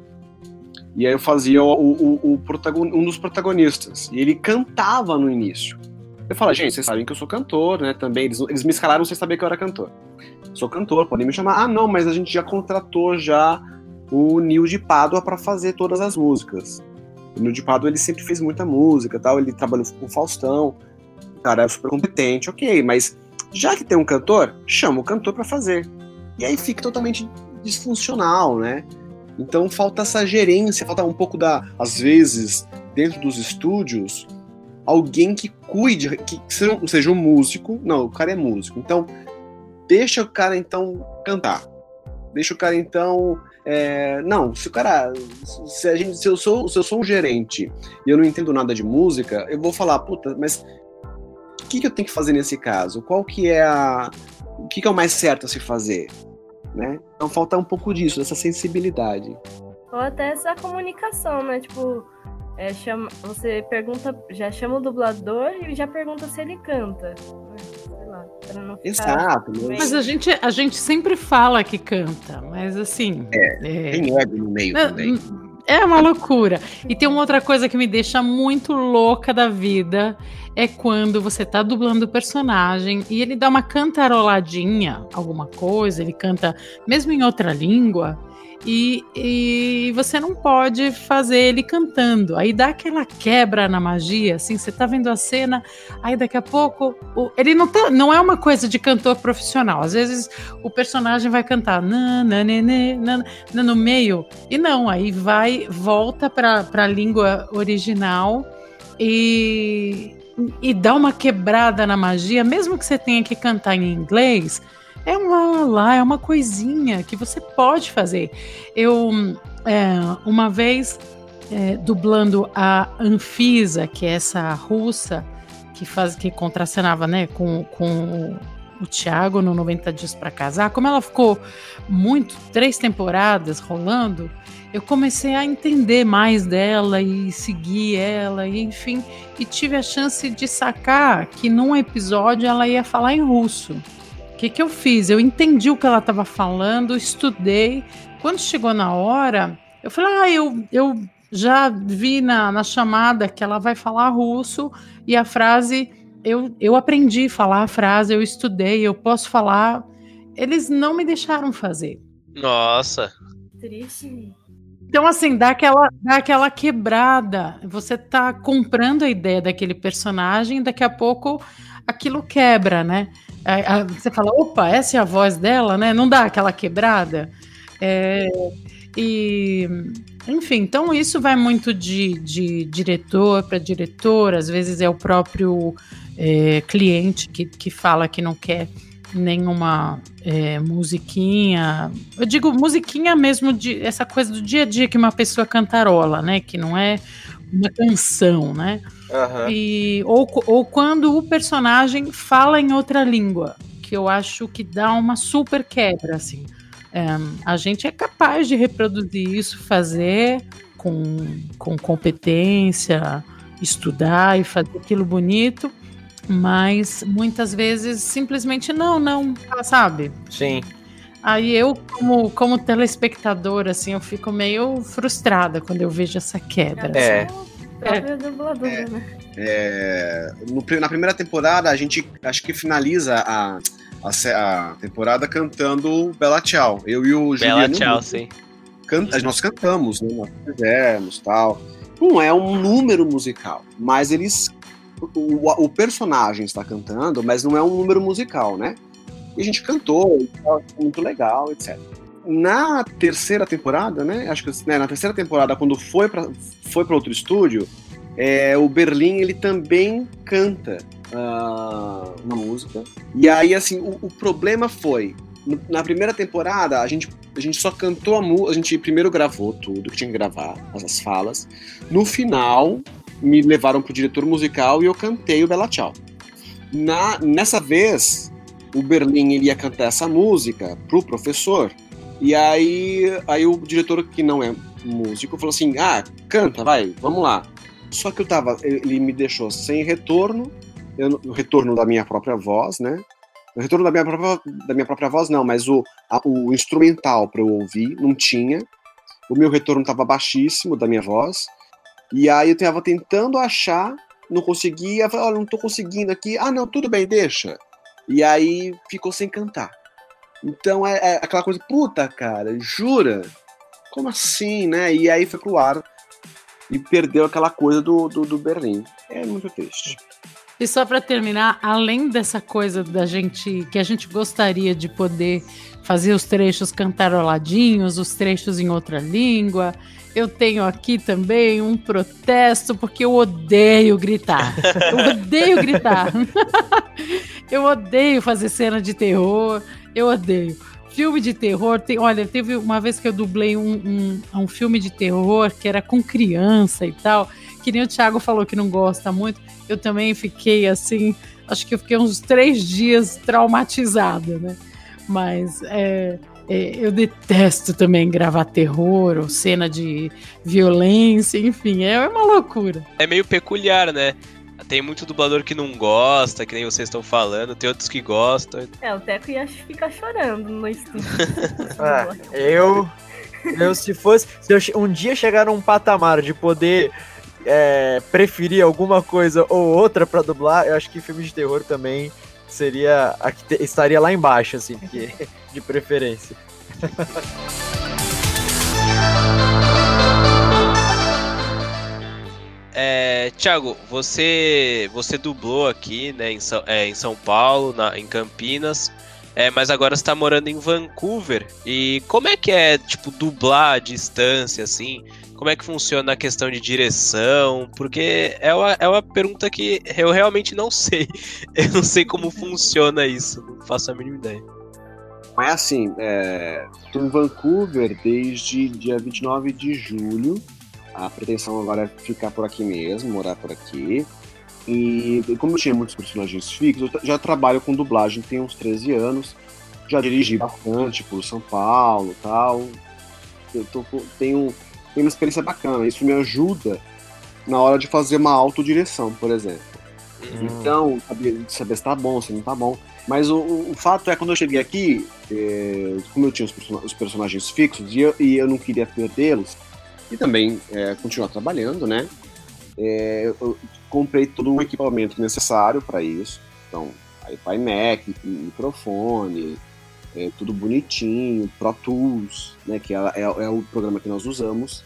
E aí eu fazia o, o, o protagon, um dos protagonistas. E ele cantava no início. Eu falo, gente, vocês sabem que eu sou cantor, né? Também. Eles, eles me escalaram sem saber que eu era cantor. Sou cantor, podem me chamar. Ah, não, mas a gente já contratou já o Nil de Pádua para fazer todas as músicas. O Nil de Pádua, ele sempre fez muita música tal. Ele trabalhou com o Faustão. Cara é super competente, ok, mas já que tem um cantor, chama o cantor para fazer. E aí fica totalmente disfuncional, né? Então falta essa gerência, falta um pouco da, às vezes, dentro dos estúdios, alguém que cuide, que seja um músico. Não, o cara é músico. Então, deixa o cara então cantar. Deixa o cara então. É, não, se o cara. Se, a gente, se, eu sou, se eu sou um gerente e eu não entendo nada de música, eu vou falar, puta, mas que, que eu tenho que fazer nesse caso? Qual que é a. O que, que é o mais certo a se fazer? Né? Então falta um pouco disso, dessa sensibilidade. Ou até essa comunicação, né? Tipo, é, chama, você pergunta, já chama o dublador e já pergunta se ele canta. Sei lá, pra não ficar Exato. Mas... mas a gente, a gente sempre fala que canta, mas assim. É, é... tem ego no meio é, também. É uma loucura. E tem uma outra coisa que me deixa muito louca da vida é quando você tá dublando o personagem e ele dá uma cantaroladinha, alguma coisa, ele canta mesmo em outra língua. E, e, você não pode fazer ele cantando. Aí dá aquela quebra na magia, assim, você tá vendo a cena, aí daqui a pouco. O, ele não, tá, não é uma coisa de cantor profissional. Às vezes o personagem vai cantar na, na, na, na, no meio, e não, aí vai, volta para a língua original e, e dá uma quebrada na magia, mesmo que você tenha que cantar em inglês, é um lá, lá, é uma coisinha que você pode fazer. Eu, é, uma vez, é, dublando a Anfisa, que é essa russa que faz que contracenava né, com, com o Thiago no 90 Dias para Casar, como ela ficou muito, três temporadas rolando, eu comecei a entender mais dela e seguir ela, e enfim, e tive a chance de sacar que num episódio ela ia falar em russo. O que, que eu fiz? Eu entendi o que ela estava falando, estudei. Quando chegou na hora, eu falei: ah, eu, eu já vi na, na chamada que ela vai falar russo e a frase. Eu, eu aprendi a falar a frase, eu estudei, eu posso falar. Eles não me deixaram fazer. Nossa. Triste. Então, assim, dá aquela, dá aquela quebrada. Você tá comprando a ideia daquele personagem, daqui a pouco aquilo quebra, né? Aí, você fala, opa, essa é a voz dela, né? Não dá aquela quebrada. É, e enfim, então isso vai muito de, de diretor para diretor, às vezes é o próprio é, cliente que, que fala que não quer nenhuma é, musiquinha. Eu digo musiquinha mesmo de essa coisa do dia a dia que uma pessoa cantarola, né? Que não é uma canção, né? Aham. E, ou, ou quando o personagem fala em outra língua, que eu acho que dá uma super quebra, assim. É, a gente é capaz de reproduzir isso, fazer com, com competência, estudar e fazer aquilo bonito, mas muitas vezes simplesmente não, não, sabe? Sim. Aí eu, como, como telespectador, assim, eu fico meio frustrada quando eu vejo essa quebra. É. Própria dubladora, né? É, no na primeira temporada, a gente acho que finaliza a, a, a temporada cantando Bela Tchau. Eu e o Bela Juliano tchau, Hugo sim. canta- nós cantamos, né? Nós fizemos tal. Não é um número musical, mas eles. O, o personagem está cantando, mas não é um número musical, né? E a gente cantou, muito legal, etc. Na terceira temporada, né? Acho que né, na terceira temporada, quando foi para foi para outro estúdio, é, o Berlim ele também canta ah, uma música. E aí, assim, o, o problema foi na primeira temporada, a gente, a gente só cantou a música. A gente primeiro gravou tudo que tinha que gravar, as, as falas. No final, me levaram pro diretor musical e eu cantei o Bela Tchau. Na, nessa vez, o Berlim ele ia cantar essa música pro professor. E aí, aí o diretor, que não é músico, falou assim: Ah, canta, vai, vamos lá. Só que eu tava. Ele me deixou sem retorno, eu, o retorno da minha própria voz, né? O retorno da minha própria, da minha própria voz, não, mas o, a- o instrumental para eu ouvir não tinha. O meu retorno estava baixíssimo da minha voz. E aí eu estava tentando achar, não conseguia. Falei, olha, não tô conseguindo aqui. Ah, não, tudo bem, deixa. E aí ficou sem cantar. Então é, é aquela coisa, puta, cara, jura? Como assim, né? E aí foi pro ar e perdeu aquela coisa do, do, do Berlim. É muito triste. E só para terminar, além dessa coisa da gente que a gente gostaria de poder fazer os trechos cantaroladinhos, os trechos em outra língua, eu tenho aqui também um protesto porque eu odeio gritar. Eu odeio gritar. eu odeio fazer cena de terror. Eu odeio. Filme de terror, tem, olha, teve uma vez que eu dublei um, um, um filme de terror que era com criança e tal, que nem o Thiago falou que não gosta muito eu também fiquei assim, acho que eu fiquei uns três dias traumatizada, né? Mas é, é, eu detesto também gravar terror ou cena de violência, enfim, é uma loucura. É meio peculiar, né? Tem muito dublador que não gosta, que nem vocês estão falando, tem outros que gostam. É, o Teco ia ficar chorando no estúdio. Ah, eu, eu se fosse, se eu um dia chegar num patamar de poder é, preferir alguma coisa ou outra pra dublar, eu acho que filme de terror também seria a que te- estaria lá embaixo, assim, porque, de preferência. É, Thiago, você você dublou aqui, né, em São, é, em São Paulo, na- em Campinas, é, mas agora você tá morando em Vancouver. E como é que é, tipo, dublar à distância, assim? Como é que funciona a questão de direção? Porque é uma, é uma pergunta que eu realmente não sei. Eu não sei como funciona isso, não faço a mínima ideia. Mas assim, é, tô em Vancouver desde dia 29 de julho. A pretensão agora é ficar por aqui mesmo, morar por aqui. E como eu tinha muitos personagens fixos, eu já trabalho com dublagem tem uns 13 anos. Já dirigi bastante por São Paulo tal. Eu tô, tenho, tenho uma experiência bacana. Isso me ajuda na hora de fazer uma autodireção, por exemplo. Então, saber, saber se tá bom, se não tá bom. Mas o, o- o fato é, quando eu cheguei aqui, é, como eu tinha os, person- os personagens fixos e eu, e eu não queria perdê-los, e também é, continuar trabalhando, né? é, eu, comprei todo o equipamento necessário para isso. Então, iPad Mac, microfone, é, tudo bonitinho, Pro Tools, né? Que é, é- é o programa que nós usamos.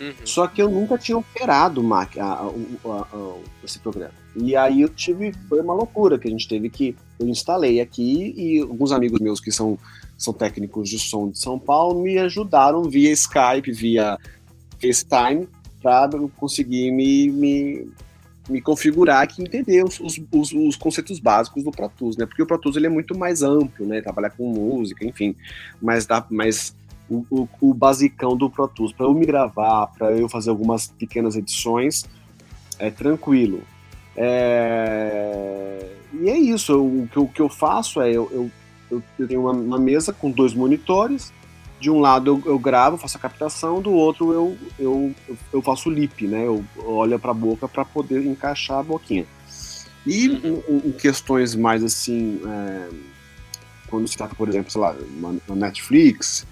Uhum. Só que eu nunca tinha operado Mac, a- a- a- esse programa. E aí eu tive. Foi uma loucura que a gente teve que. Eu instalei aqui e alguns amigos meus que são, são técnicos de som de São Paulo me ajudaram via Skype, via FaceTime para conseguir me, me, me configurar aqui entender os, os, os, os, conceitos básicos do Pro Tools, né? Porque o Pro Tools ele é muito mais amplo, né? Trabalhar com música, enfim. Mas, dá, mas o, o, o basicão do Pro Tools, para eu me gravar, para eu fazer algumas pequenas edições, é tranquilo. É... E é isso, o que, eu faço é, eu, eu, eu, eu tenho uma, uma, mesa com dois monitores, de um lado eu, eu, gravo, faço a captação, do outro eu, eu, eu faço o lip, né? Eu olho para a boca para poder encaixar a boquinha. E questões mais assim, é, quando se trata, por exemplo, sei lá, uma, Netflix,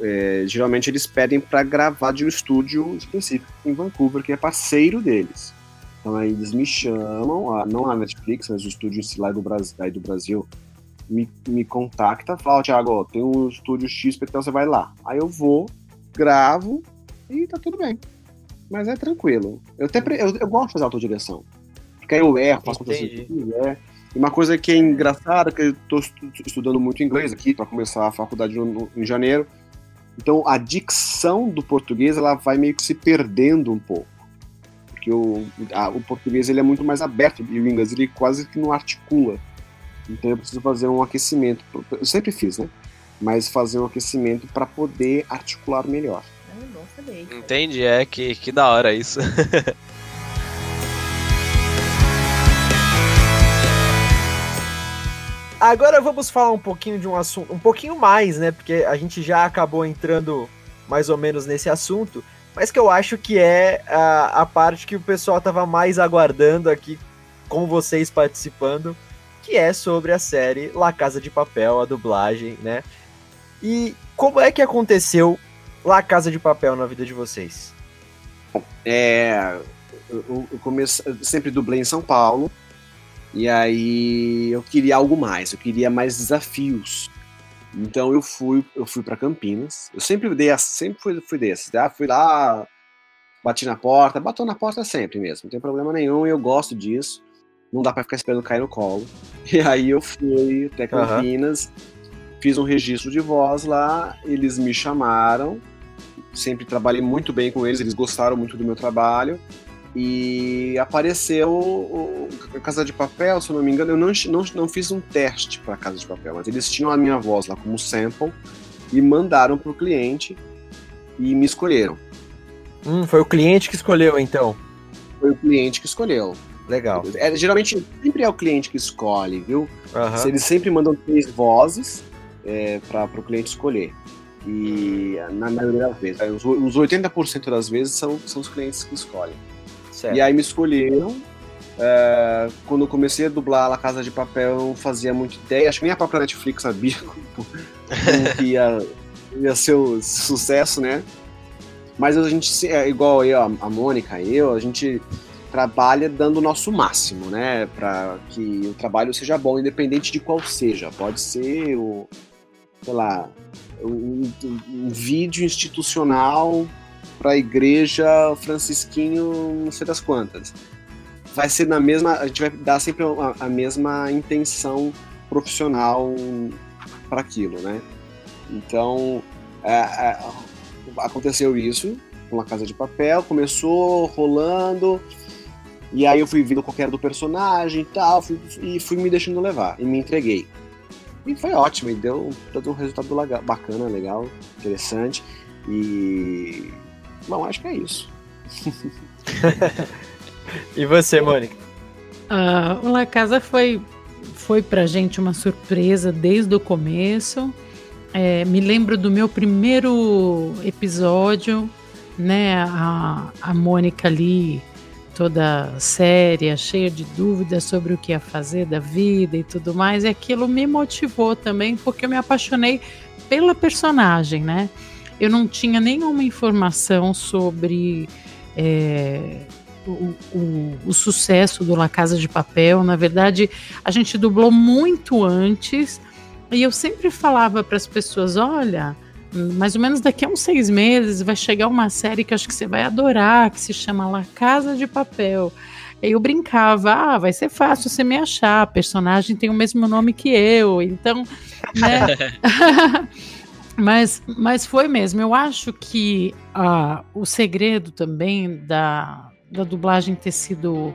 é, geralmente eles pedem para gravar de um estúdio específico em Vancouver, que é parceiro deles. Então aí eles me chamam, não a Netflix, mas o estúdio lá do Brasil, aí do Brasil me, me contacta, fala, Thiago, tem um estúdio X, então você vai lá. Aí eu vou, gravo e tá tudo bem. Mas é tranquilo. Eu, até, eu, eu gosto de fazer autodireção. Porque aí eu erro, faço o que quiser. E uma coisa que é engraçada, que eu tô estudando muito inglês aqui, para começar a faculdade no, em janeiro. Então a dicção do português ela vai meio que se perdendo um pouco. Porque o, a, o português ele é muito mais aberto e o inglês ele quase que não articula. Então eu preciso fazer um aquecimento. Eu sempre fiz, né? Mas fazer um aquecimento para poder articular melhor. É Entendi, é que, que da hora isso. Agora vamos falar um pouquinho de um assunto, um pouquinho mais, né? Porque a gente já acabou entrando mais ou menos nesse assunto, mas que eu acho que é a, a parte que o pessoal tava mais aguardando aqui com vocês participando, que é sobre a série La Casa de Papel, a dublagem, né? E como é que aconteceu La Casa de Papel na vida de vocês? É, eu, eu, eu sempre dublei em São Paulo, e aí eu queria algo mais, eu queria mais desafios. Então eu fui, eu fui para Campinas. Eu sempre dei, sempre fui, fui desses. Ah, fui lá, bati na porta, bateu na porta sempre mesmo, não tem problema nenhum, eu gosto disso não dá para ficar esperando cair no colo. E aí eu fui até Campinas, uhum. fiz um registro de voz lá, eles me chamaram, sempre trabalhei muito bem com eles, eles gostaram muito do meu trabalho. E apareceu o, o Casa de Papel, se eu não me engano, eu não, não, não fiz um teste para Casa de Papel, mas eles tinham a minha voz lá como sample e mandaram para o cliente e me escolheram. Hum, foi o cliente que escolheu então? Foi o cliente que escolheu. Legal. É, geralmente sempre é o cliente que escolhe, viu? Uhum. Eles sempre mandam três vozes é, para o cliente escolher. E na maioria das vezes, os, os 80% das vezes são, são os clientes que escolhem. Certo. E aí me escolheram. É, quando eu comecei a dublar La Casa de Papel, eu não fazia muita ideia. Acho que nem a própria Netflix sabia como, que ia, ia ser o sucesso, né? Mas a gente, é, igual eu, a Mônica e eu, a gente trabalha dando o nosso máximo, né? Para que o trabalho seja bom, independente de qual seja. Pode ser o, sei lá, um, um vídeo institucional para a igreja francisquinho, não sei das quantas. Vai ser na mesma, a gente vai dar sempre a, a mesma intenção profissional para aquilo, né? Então, é, é, aconteceu isso com a Casa de Papel, começou rolando, e aí eu fui vendo qual era do personagem e tal, fui, e fui me deixando levar, e me entreguei. E foi ótimo, e deu todo um resultado legal, bacana, legal, interessante. E. Bom, acho que é isso. e você, Mônica? Uh, o La Casa foi, foi pra gente uma surpresa desde o começo. É, me lembro do meu primeiro episódio, né? A, a Mônica ali toda séria, cheia de dúvidas sobre o que ia fazer da vida e tudo mais, e aquilo me motivou também, porque eu me apaixonei pela personagem, né? Eu não tinha nenhuma informação sobre é, o, o, o, sucesso do La Casa de Papel. Na verdade, a gente dublou muito antes, e eu sempre falava para as pessoas: olha mais ou menos daqui a uns seis meses vai chegar uma série que acho que você vai adorar, que se chama La Casa de Papel. Aí eu brincava, ah, vai ser fácil você me achar, a personagem tem o mesmo nome que eu, então, né? Mas, mas foi mesmo. Eu acho que ah, o segredo também da, da dublagem ter sido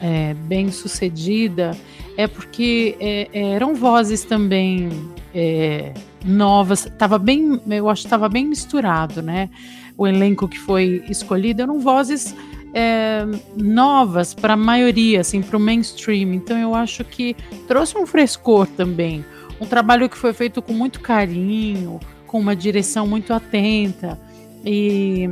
é, bem sucedida é porque é, eram vozes também é, novas. Tava bem, eu acho que estava bem misturado, né? O elenco que foi escolhido eram vozes é, novas para a maioria, assim, para o mainstream. Então eu acho que trouxe um frescor também. Um trabalho que foi feito com muito carinho, com uma direção muito atenta e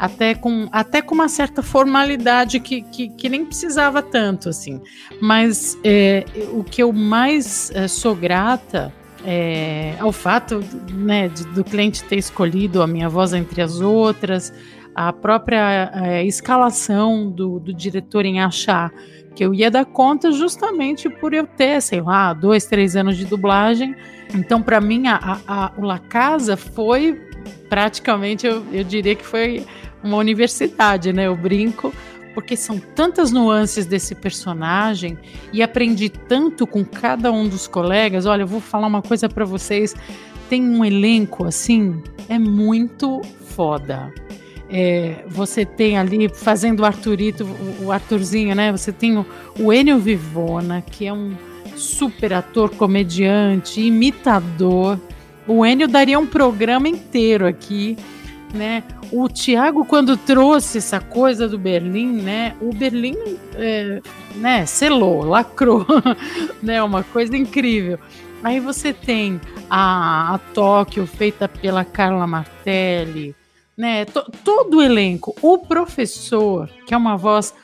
até com, até com uma certa formalidade que, que, que nem precisava tanto, assim. Mas é, o que eu mais é, sou grata é, ao fato né, de, do cliente ter escolhido a minha voz entre as outras, a própria é, escalação do, do diretor em achar que eu ia dar conta justamente por eu ter, sei lá, dois, três anos de dublagem. Então, para mim, a, a, o La Casa foi praticamente, eu, eu diria que foi uma universidade, né? Eu brinco, porque são tantas nuances desse personagem e aprendi tanto com cada um dos colegas. Olha, eu vou falar uma coisa para vocês. Tem um elenco assim, é muito foda. É, você tem ali fazendo o Arthurito, o Arthurzinho, né? Você tem o, o Enio Vivona, que é um super ator, comediante, imitador. O Enio daria um programa inteiro aqui, né? O Tiago, quando trouxe essa coisa do Berlim, né? O Berlim, é, né? Selou, lacrou, né? Uma coisa incrível. Aí você tem a, a Tóquio, feita pela Carla Martelli, né? todo o elenco. O professor, que é uma voz.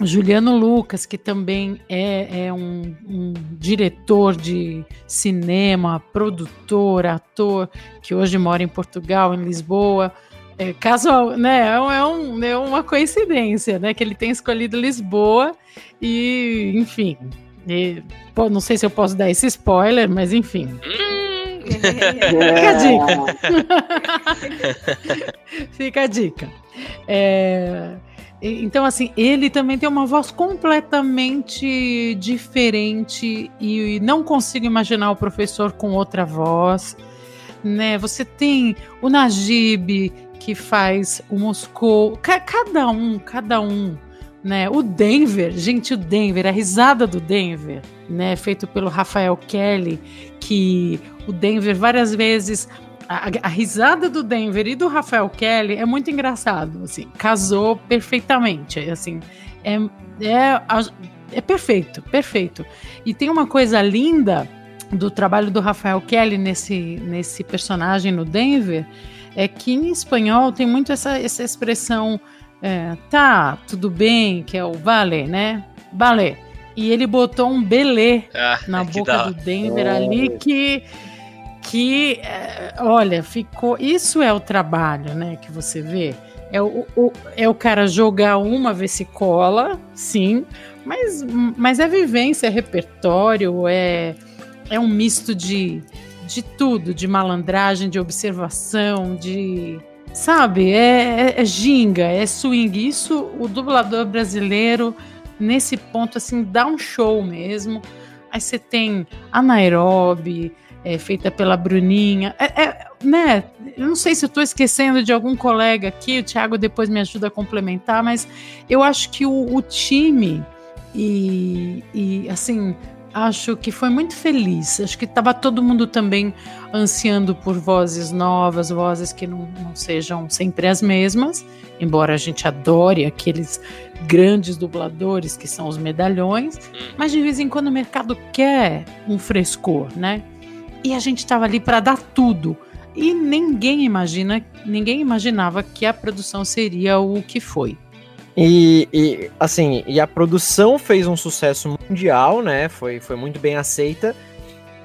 Juliano Lucas, que também é, é um, um, diretor de cinema, produtor, ator, que hoje mora em Portugal, em Lisboa. É, casual, né? É, um, é uma coincidência, né? Que ele tem escolhido Lisboa e, enfim. E, pô, não sei se eu posso dar esse spoiler, mas enfim. Fica a dica. Fica a dica. É, então, assim, ele também tem uma voz completamente diferente e não consigo imaginar o professor com outra voz. Né? Você tem o Najib, que faz o Moscou. Cada um, cada um né? O Denver, gente, o Denver, a risada do Denver, né? Feito pelo Rafael Kelly, que o Denver várias vezes a, a, risada do Denver e do Rafael Kelly é muito engraçado, assim, casou perfeitamente, assim, é, é, é perfeito, perfeito. E tem uma coisa linda do trabalho do Rafael Kelly nesse, nesse personagem no Denver, é que em espanhol tem muito essa, essa expressão é, tá, tudo bem, que é o vale, né? Vale. E ele botou um belê ah, na boca do Denver oh. ali que que é, olha, ficou. Isso é o trabalho, né? Que você vê. É o, o, é o cara jogar uma, ver se cola, sim, mas, mas é vivência, é repertório, é, é um misto de, de tudo, de malandragem, de observação, de Sabe, é, é, é ginga, é swing. Isso o dublador brasileiro, nesse ponto, assim, dá um show mesmo. Aí você tem a Nairobi, é, feita pela Bruninha. É, é, né? Eu não sei se eu tô esquecendo de algum colega aqui, o Thiago depois me ajuda a complementar, mas eu acho que o, o time e, e assim acho que foi muito feliz. Acho que estava todo mundo também ansiando por vozes novas, vozes que não, não, sejam sempre as mesmas, embora a gente adore aqueles grandes dubladores que são os medalhões, hum. mas de vez em quando o mercado quer um frescor, né? E a gente estava ali para dar tudo. E ninguém imagina, ninguém imaginava que a produção seria o que foi. E, e, assim, e a produção fez um sucesso mundial, né? Foi, foi muito bem aceita.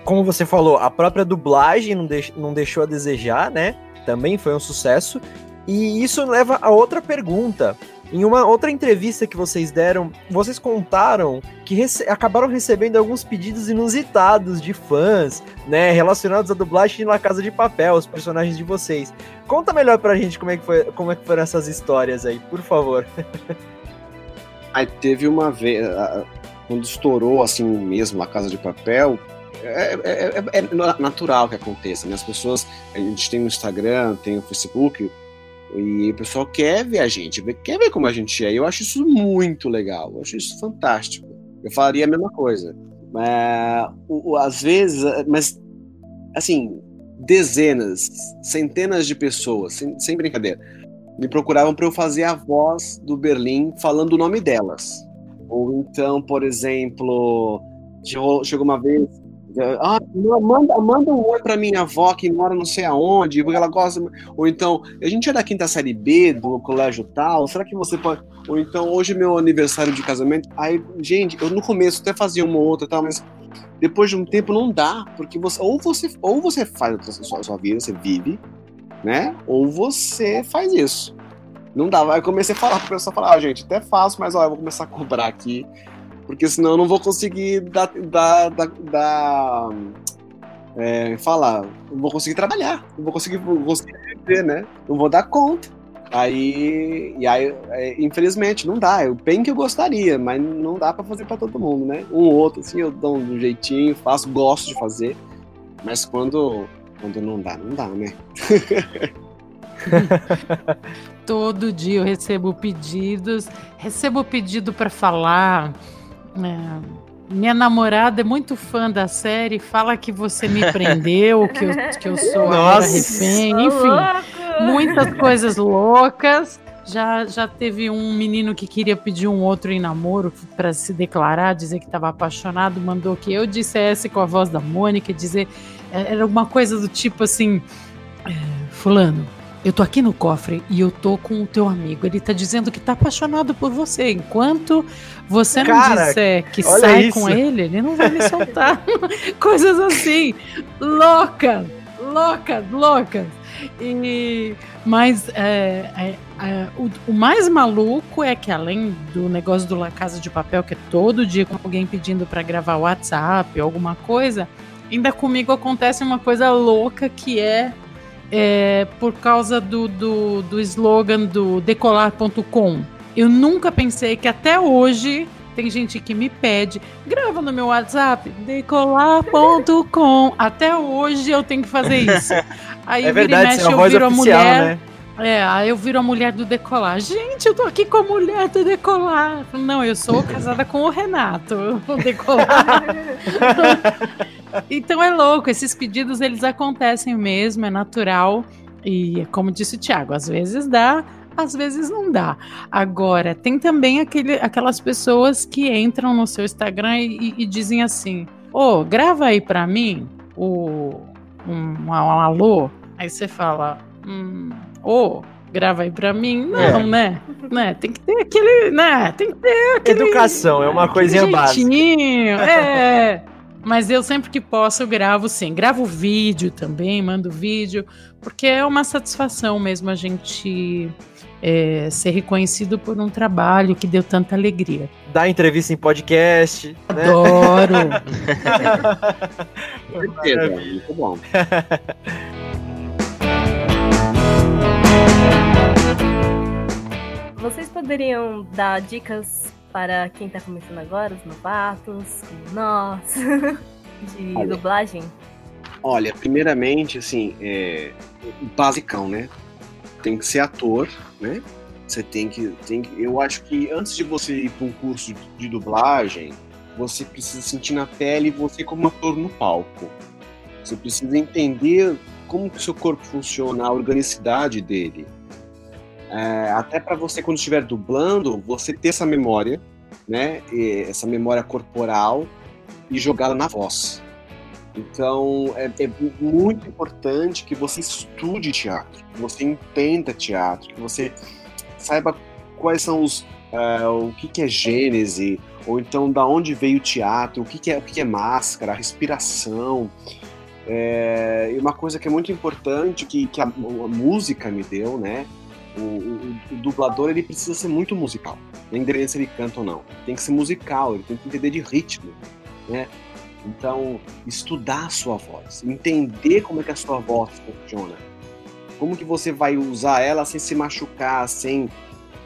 Como você falou, a própria dublagem não, deix, não deixou a desejar, né? Também foi um sucesso. E isso leva a outra pergunta. Em uma outra entrevista que vocês deram, vocês contaram que rece acabaram recebendo alguns pedidos inusitados de fãs, né, relacionados à dublagem La Casa de Papel, os personagens de vocês. Conta melhor pra gente como é que, foi, como é que foram essas histórias aí, por favor. aí teve uma vez, quando estourou assim mesmo La Casa de Papel, é, é, é- é natural que aconteça, né? As pessoas, a gente tem o Instagram, tem o Facebook, e o pessoal quer ver a gente, quer ver como a gente é. Eu acho isso muito legal, eu acho isso fantástico. Eu falaria a mesma coisa. O- às vezes, é, mas assim, dezenas, centenas de pessoas, sem, sem brincadeira, me procuravam para eu fazer a voz do Berlim falando o nome delas. Ou então, por exemplo, chegou uma vez. Ah, manda, manda um oi pra minha avó que mora não sei aonde, porque ela gosta. Ou então, a gente é da quinta série B do colégio tal, será que você pode. Ou então, hoje é meu aniversário de casamento. Aí, gente, eu no começo até fazia uma ou outra tal, mas depois de um tempo não dá, porque você ou você ou você faz a sua, sua vida, você vive, né? Ou você faz isso. Não dá. Aí eu comecei a falar pro pessoal, falar, ah, gente, até faço, mas ó, eu vou começar a cobrar aqui, porque senão eu não vou conseguir dar, dar, dar, dar é, falar, não vou conseguir trabalhar, não vou conseguir, vou conseguir viver, né? Não vou dar conta. Aí, e aí, é, infelizmente, não dá. Eu bem que eu gostaria, mas não dá pra fazer pra todo mundo, né? Um ou outro, assim, eu dou um jeitinho, faço, gosto de fazer, mas quando, quando não dá, não dá, né? Todo dia eu recebo pedidos, recebo pedido para falar. É, minha namorada é muito fã da série, fala que você me prendeu, que eu, que eu sou agora Nossa. refém, Ô, enfim, louco! muitas coisas loucas. Já, já teve um menino que queria pedir um outro em namoro para se declarar, dizer que estava apaixonado, mandou que eu dissesse com a voz da Mônica, dizer é, era uma coisa do tipo assim, é, fulano, eu tô aqui no cofre e eu tô com o teu amigo. Ele tá dizendo que tá apaixonado por você. Enquanto você não Cara, disser que sai isso. com ele, ele não vai me soltar. Coisas assim, loucas, loucas, loucas. E, mas é, é, é, o, o mais maluco é que além do negócio do La Casa de Papel, que é todo dia com alguém pedindo para gravar WhatsApp, alguma coisa, ainda comigo acontece uma coisa louca que é, é, por causa do, do, do slogan do decolar.com. Eu nunca pensei que até hoje tem gente que me pede, grava no meu WhatsApp, decolar.com. Até hoje eu tenho que fazer isso. Aí É e verdade, mexe, é uma eu voz viro a oficial, mulher. né? É, aí eu viro a mulher do decolar. Gente, eu tô aqui com a mulher do decolar. Não, eu sou casada com o Renato, o decolar. então é louco, esses pedidos eles acontecem mesmo, é natural. E como disse o Thiago, às vezes dá, às vezes não dá. Agora, tem também aquele, aquelas pessoas que entram no seu Instagram e, e dizem assim: Ô, grava aí pra mim o, um, um alô. Aí você fala: hum, Ô, grava aí pra mim. Não, É. né? né? Tem que ter aquele. Né? Tem que ter aquele. Educação, é uma coisinha básica. É. Mas eu sempre que posso gravo sim. Gravo vídeo também, mando vídeo, porque é uma satisfação mesmo a gente é, ser reconhecido por um trabalho que deu tanta alegria. Dar entrevista em podcast. né? Adoro! Certeza, muito bom. Vocês poderiam dar dicas para quem tá começando agora, os novatos, como nós, de Olha. dublagem? Olha, primeiramente, assim, é o basicão, né? Tem que ser ator, né? Você tem que, tem que. Eu acho que antes de você ir para um curso de, de dublagem, você precisa sentir na pele você como ator no palco. Você precisa entender como que o seu corpo funciona, a organicidade dele. É, até para você, quando estiver dublando, você ter essa memória, né? Essa memória corporal e jogá-la na voz. Então, é, é muito importante que você estude teatro, que você entenda teatro, que você saiba quais são os. eh, o que, que é gênese, ou então da onde veio o teatro, o que, que, é, o que, que é máscara, a respiração. É, e uma coisa que é muito importante, que, que a, a música me deu, né? O, o- o dublador ele precisa ser muito musical, independente se ele canta ou não. Tem que ser musical, ele tem que entender de ritmo, né? Então, estudar a sua voz, entender como é que a sua voz funciona. Como que você vai usar ela sem se machucar, sem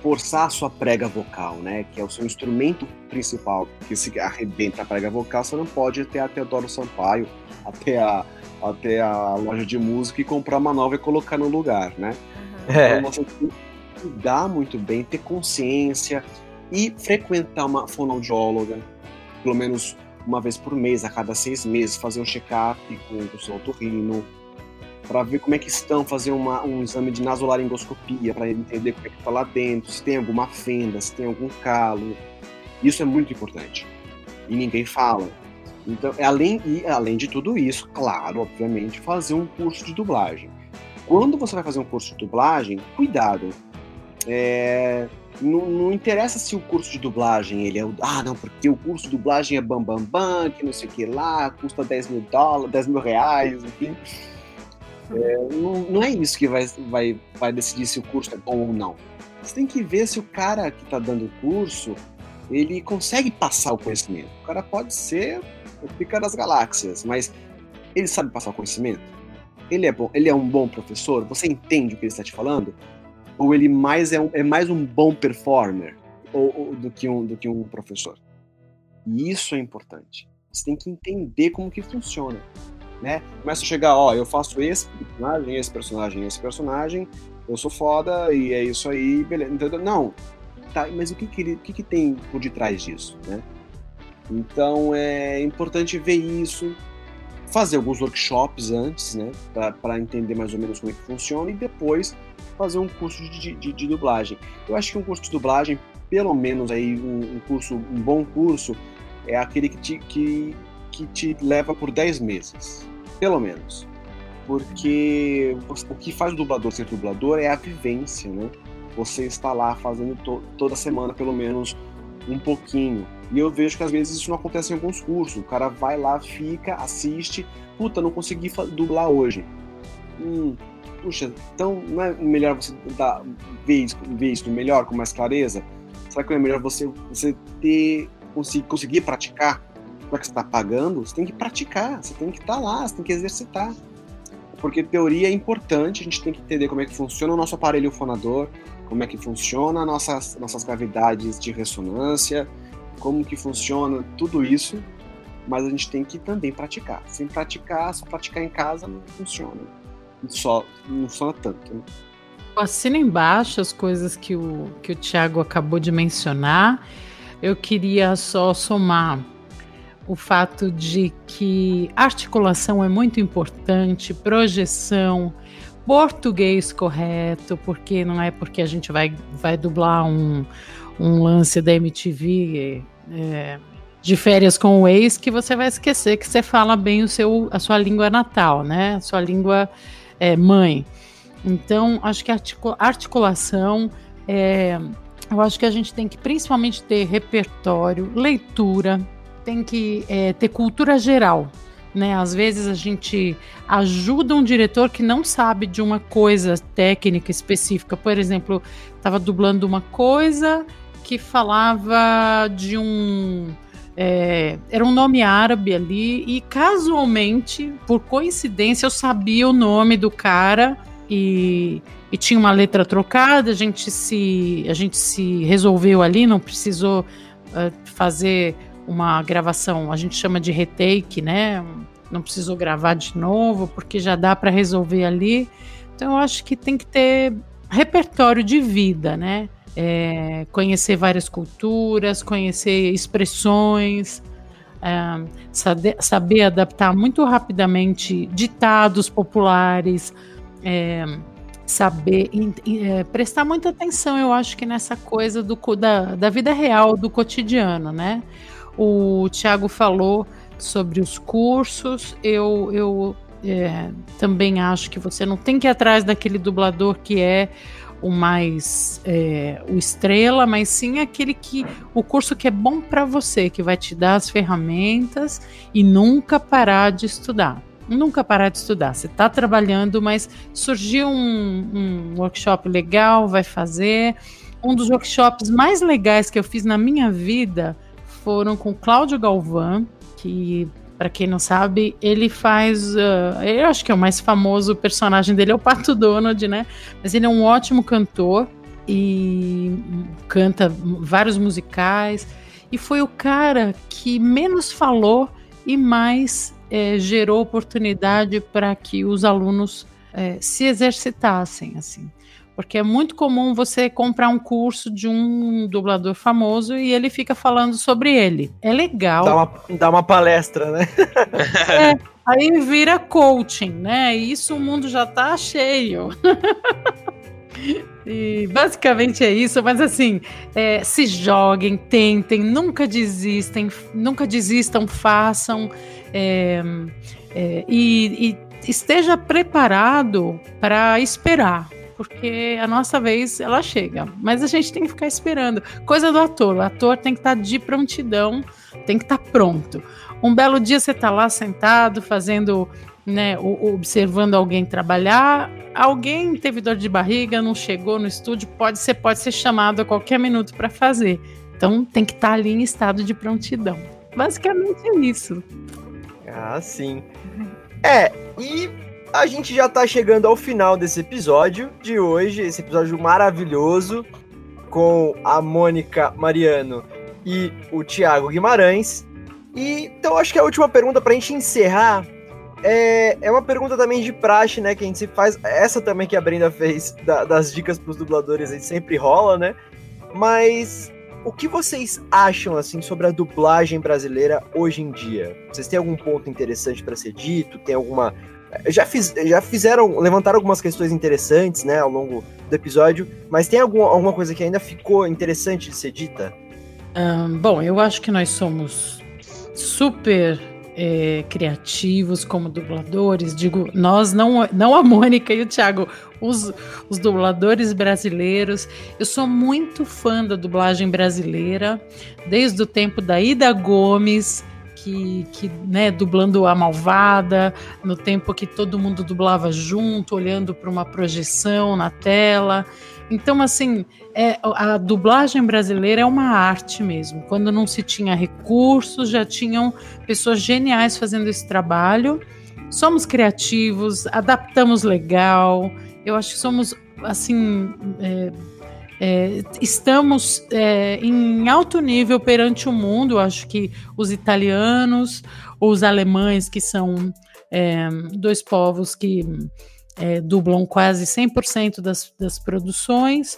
forçar a sua prega vocal, né? Que é o seu instrumento principal. Que se arrebenta a prega vocal, você não pode ir até a Teodoro Sampaio, até a, até a loja de música e comprar uma nova e colocar no lugar, né? É. Então você tem que cuidar muito bem, ter consciência e frequentar uma fonoaudióloga, pelo menos uma vez por mês, a cada seis meses, fazer um check-up com o seu otorrino, para ver como é que estão, fazer uma, um exame de nasolaringoscopia, para entender como é que está lá dentro, se tem alguma fenda, se tem algum calo. Isso é muito importante. E ninguém fala. Então, é além, e além de tudo isso, claro, obviamente, fazer um curso de dublagem. Quando você vai fazer um curso de dublagem, cuidado. É, não, não, interessa se o curso de dublagem ele é o. Ah, não, porque o curso de dublagem é bambambam, bam, bam, que não sei o que lá, custa 10 mil dólares, 10 mil reais, enfim. É, não, não, é isso que vai, vai, vai decidir se o curso é bom ou não. Você tem que ver se o cara que está dando o curso ele consegue passar o conhecimento. O cara pode ser o pica das galáxias, mas ele sabe passar o conhecimento? Ele é bom, ele é um bom professor? Você entende o que ele está te falando? Ou ele mais é, um, é mais um bom performer ou, ou, do, que um, do que um professor? E isso é importante. Você tem que entender como que funciona né? Começa a chegar, ó, eu faço esse personagem, esse personagem, esse personagem, eu sou foda e é isso aí, beleza. Entendeu? Não, tá, mas o que que, o que que tem por detrás disso, né? Então é importante ver isso, fazer alguns workshops antes, né, para entender mais ou menos como é que funciona e depois fazer um curso de, de, de dublagem. Eu acho que um curso de dublagem, pelo menos aí um, um curso, um bom curso, é aquele que te, que, que te leva por 10 meses, pelo menos. Porque o que faz o dublador ser dublador é a vivência, né? Você está lá fazendo to toda semana, pelo menos, um pouquinho. E eu vejo que às vezes isso não acontece em alguns cursos. O cara vai lá, fica, assiste. Puta, não consegui dublar hoje. Hum, puxa, então não é melhor você dar, ver, isso, ver isso melhor, com mais clareza? Será que não é melhor você, você ter, conseguir, conseguir praticar? já que você está pagando, você tem que praticar, você tem que estar tá lá, você tem que exercitar. Porque teoria é importante, a gente tem que entender como é que funciona o nosso aparelho fonador, como é que funciona nossas, nossas cavidades de ressonância, como que funciona tudo isso, mas a gente tem que também praticar. Sem praticar, só praticar em casa não funciona. Só, não funciona tanto. Né? Assina embaixo as coisas que o, que o Thiago acabou de mencionar. Eu queria só somar o fato de que articulação é muito importante, projeção, português correto, porque não é porque a gente vai, vai dublar um, um lance da MTV é, de férias com o ex que você vai esquecer que você fala bem o seu, a sua língua natal, né? A sua língua é, mãe. Então, acho que articulação é, eu acho que a gente tem que principalmente ter repertório, leitura, tem que é, ter cultura geral. Né? Às vezes a gente ajuda um diretor que não sabe de uma coisa técnica específica. Por exemplo, estava dublando uma coisa que falava de um. É, era um nome árabe ali, e casualmente, por coincidência, eu sabia o nome do cara e, e tinha uma letra trocada. A gente se, a gente se resolveu ali, não precisou uh, fazer uma gravação, a gente chama de retake, né? Não precisou gravar de novo, porque já dá para resolver ali. Então eu acho que tem que ter repertório de vida, né? É, conhecer várias culturas, conhecer expressões, é, saber, saber, adaptar muito rapidamente ditados populares, é, saber é, prestar muita atenção, eu acho que nessa coisa do, da, da vida real, do cotidiano, né? O Tiago falou sobre os cursos. Eu, eu é, também acho que você não tem que ir atrás daquele dublador que é o mais é, o estrela, mas sim aquele que o curso que é bom para você, que vai te dar as ferramentas e nunca parar de estudar. Nunca parar de estudar. Você está trabalhando, mas surgiu um, um workshop legal, vai fazer. Um dos workshops mais legais que eu fiz na minha vida foram com Cláudio Galvão, que para quem não sabe, ele faz. Uh, eu acho que é o mais famoso personagem dele é o Pato Donald, né? Mas ele é um ótimo cantor. e canta vários musicais. E foi o cara que menos falou e mais é, gerou oportunidade para que os alunos é, se exercitassem, assim. Porque é muito comum você comprar um curso de um dublador famoso e ele fica falando sobre ele. É legal. Dá uma, dá uma palestra, né? é, aí vira coaching, né? E isso o mundo já tá cheio. E basicamente é isso, mas assim, é, se joguem, tentem, nunca desistem, nunca desistam, façam é, é, e, e esteja preparado para esperar, porque a nossa vez ela chega, mas a gente tem que ficar esperando. Coisa do ator, o ator tem que estar tá de prontidão, tem que estar tá pronto. Um belo dia você está lá sentado fazendo né, observando alguém trabalhar, alguém teve dor de barriga, não chegou no estúdio, pode ser, pode ser chamado a qualquer minuto para fazer. Então tem que estar tá ali em estado de prontidão. Basicamente é isso. Ah, sim. É, e a gente já está chegando ao final desse episódio de hoje, esse episódio maravilhoso com a Mônica Mariano e o Thiago Guimarães. E então acho que a última pergunta para a gente encerrar é, é uma pergunta também de praxe, né? Que a gente se faz. Essa também que a Brenda fez da, das dicas para os dubladores, a gente sempre rola, né? Mas o que vocês acham assim sobre a dublagem brasileira hoje em dia? Vocês têm algum ponto interessante para ser dito? Tem alguma já, fiz, já fizeram, levantaram algumas questões interessantes, né, ao longo do episódio, mas tem algum, alguma coisa que ainda ficou interessante de ser dita? Um, bom, eu acho que nós somos super é, criativos como dubladores, digo, nós, não, não a Mônica e o Thiago, os, os dubladores brasileiros. Eu sou muito fã da dublagem brasileira, desde o tempo da Ida Gomes, que, que né, dublando a malvada, no tempo que todo mundo dublava junto, olhando para uma projeção na tela. Então, assim, é, a dublagem brasileira é uma arte mesmo. Quando não se tinha recursos, já tinham pessoas geniais fazendo esse trabalho. Somos criativos, adaptamos legal. Eu acho que somos, assim, é, é, estamos é, em alto nível perante o mundo. Acho que os italianos, os alemães, que são é, dois povos que é, dublam quase 100% das, das produções.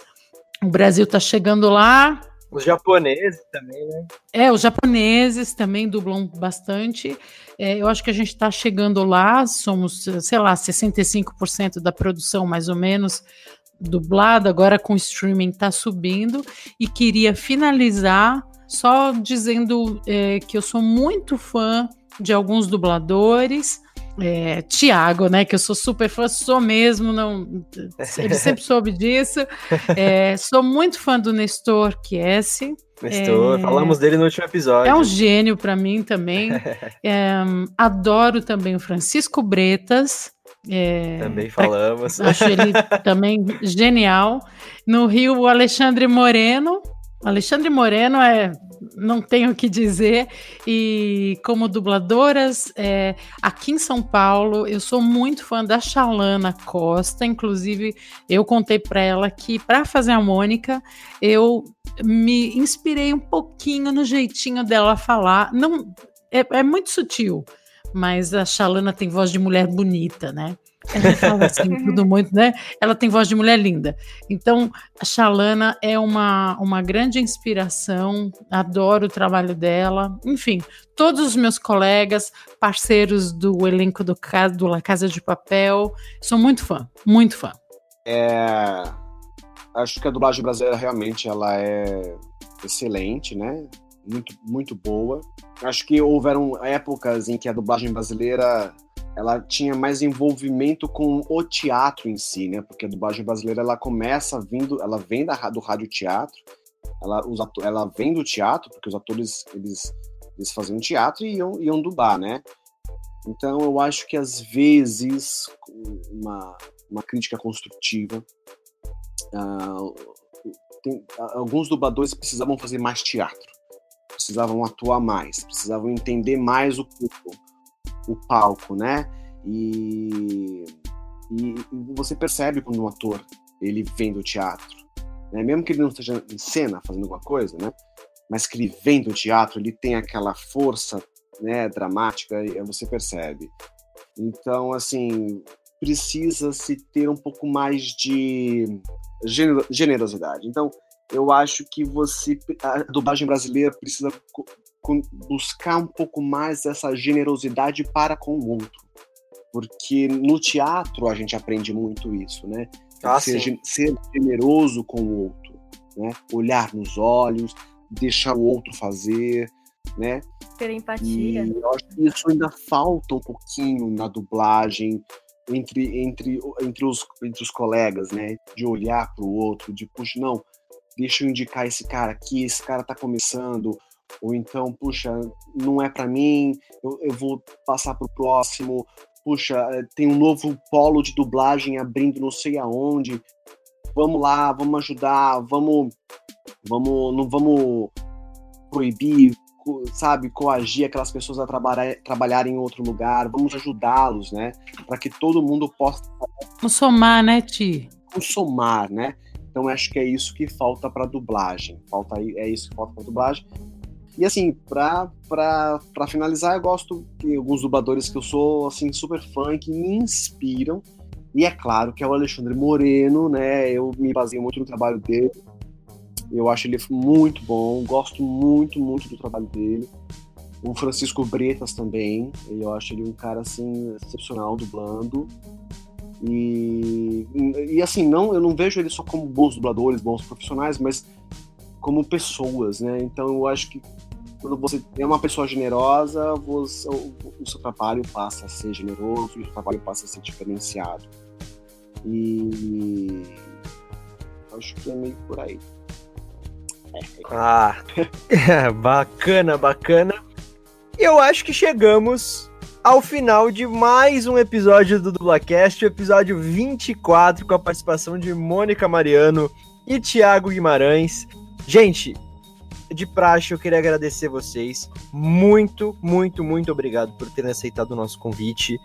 O Brasil está chegando lá. Os japoneses também, né? É, os japoneses também dublam bastante. É, eu acho que a gente está chegando lá, somos, sei lá, 65% da produção, mais ou menos, dublada, agora com o streaming está subindo. E queria finalizar só dizendo é, que eu sou muito fã de alguns dubladores é, Tiago, né? Que eu sou super fã, sou mesmo, não, ele sempre soube disso. É, sou muito fã do Nestor Kiesse. Nestor, é, falamos dele no último episódio. É um gênio para mim também. É, adoro também o Francisco Bretas. É, também falamos. Acho ele também genial. No Rio, o Alexandre Moreno. Alexandre Moreno é não tenho o que dizer. E como dubladoras, é, aqui em São Paulo, eu sou muito fã da Chalana Costa. Inclusive, eu contei para ela que para fazer a Mônica, eu me inspirei um pouquinho no jeitinho dela falar. Não, é, é muito sutil, mas a Chalana tem voz de mulher bonita, né? Ela fala assim, tudo muito, né? Ela tem voz de mulher linda. Então, a Shalana é uma, uma grande inspiração, adoro o trabalho dela. Enfim, todos os meus colegas, parceiros do elenco do, do La Casa de Papel, sou muito fã, muito fã. É, acho que a dublagem brasileira realmente ela é excelente, né? Muito, muito boa. Acho que houveram épocas em que a dublagem brasileira ela tinha mais envolvimento com o teatro em si, né? Porque a dublagem brasileira ela começa vindo, ela vem da, do rádio teatro, ela, os ator, ela vem do teatro, porque os atores eles, eles faziam teatro e iam, iam dublar, né? Então eu acho que às vezes uma, uma crítica construtiva, uh, tem, alguns dubladores precisavam fazer mais teatro, precisavam atuar mais, precisavam entender mais o público o palco, né? E, e, você percebe quando um ator ele vem do teatro. né? mesmo que ele não esteja em cena fazendo alguma coisa, né? mas que ele vem do teatro, ele tem aquela força né, dramática, e você percebe. Então, assim, precisa se ter um pouco mais de gener- generosidade. Então, eu acho que você, a dublagem brasileira precisa buscar um pouco mais essa generosidade para com o outro. Porque no teatro a gente aprende muito isso, né? Ah, ser, ser generoso com o outro, né? Olhar nos olhos, deixar o outro fazer, né? Ter E empatia. eu acho que isso ainda falta um pouquinho na dublagem entre, entre, entre, os, entre os colegas, né? De olhar para o outro, de, puxa, não, deixa eu indicar esse cara aqui, esse cara tá começando, ou então, puxa, não é para mim, eu, eu vou passar pro próximo, puxa, eh, tem um novo polo de dublagem abrindo não sei aonde, vamos lá, vamos ajudar, vamos, vamos, não vamos proibir, sabe, coagir aquelas pessoas a trabalhar, trabalharem em outro lugar, vamos ajudá-los, né, para que todo mundo possa Vamos somar, né, Ti? somar, né? Então acho que é isso que falta para dublagem. Falta é isso que falta para dublagem. E assim, pra finalizar, eu gosto que alguns dubladores que eu sou assim super fã que me inspiram. E é claro que é o Alexandre Moreno, né? Eu me baseio muito no trabalho dele. Eu acho ele muito bom, gosto muito, muito do trabalho dele. O Francisco Bretas também, eu acho ele um cara assim excepcional dublando. E, e assim, não, eu não vejo ele só como bons dubladores, bons profissionais, mas como pessoas, né? Então eu acho que quando você é uma pessoa generosa, você, o, o seu trabalho passa a ser generoso o seu trabalho passa a ser diferenciado. E acho que é meio por aí. Ah, bacana, bacana. Eu acho que chegamos ao final de mais um episódio do Dublacast, episódio 24, com a participação de Mônica Mariano e Thiago Guimarães. Gente, de praxe, eu queria agradecer vocês. Muito, muito, muito obrigado por terem aceitado o nosso convite,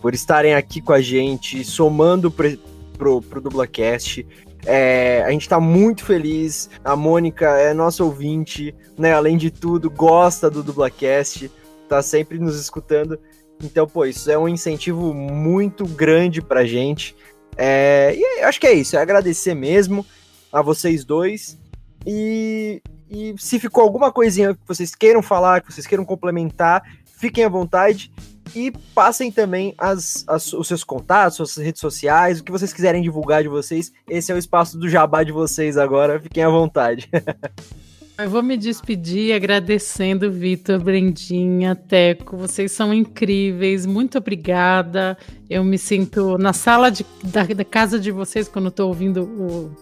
por estarem aqui com a gente, somando pro, pro, pro Dublacast. É, a gente tá muito feliz. A Mônica é nossa ouvinte, né? Além de tudo, gosta do Dublacast, tá sempre nos escutando. Então, pô, isso é um incentivo muito grande pra gente. É, e acho que é isso, é agradecer mesmo a vocês dois. E, e se ficou alguma coisinha que vocês queiram falar, que vocês queiram complementar, fiquem à vontade. E passem também as, as- os seus contatos, suas redes sociais, o que vocês quiserem divulgar de vocês. Esse é o espaço do jabá de vocês agora, fiquem à vontade. Eu vou me despedir agradecendo Vitor, Brendinha, Teco. Vocês são incríveis. Muito obrigada. Eu me sinto na sala de- da, da casa de vocês quando estou ouvindo o,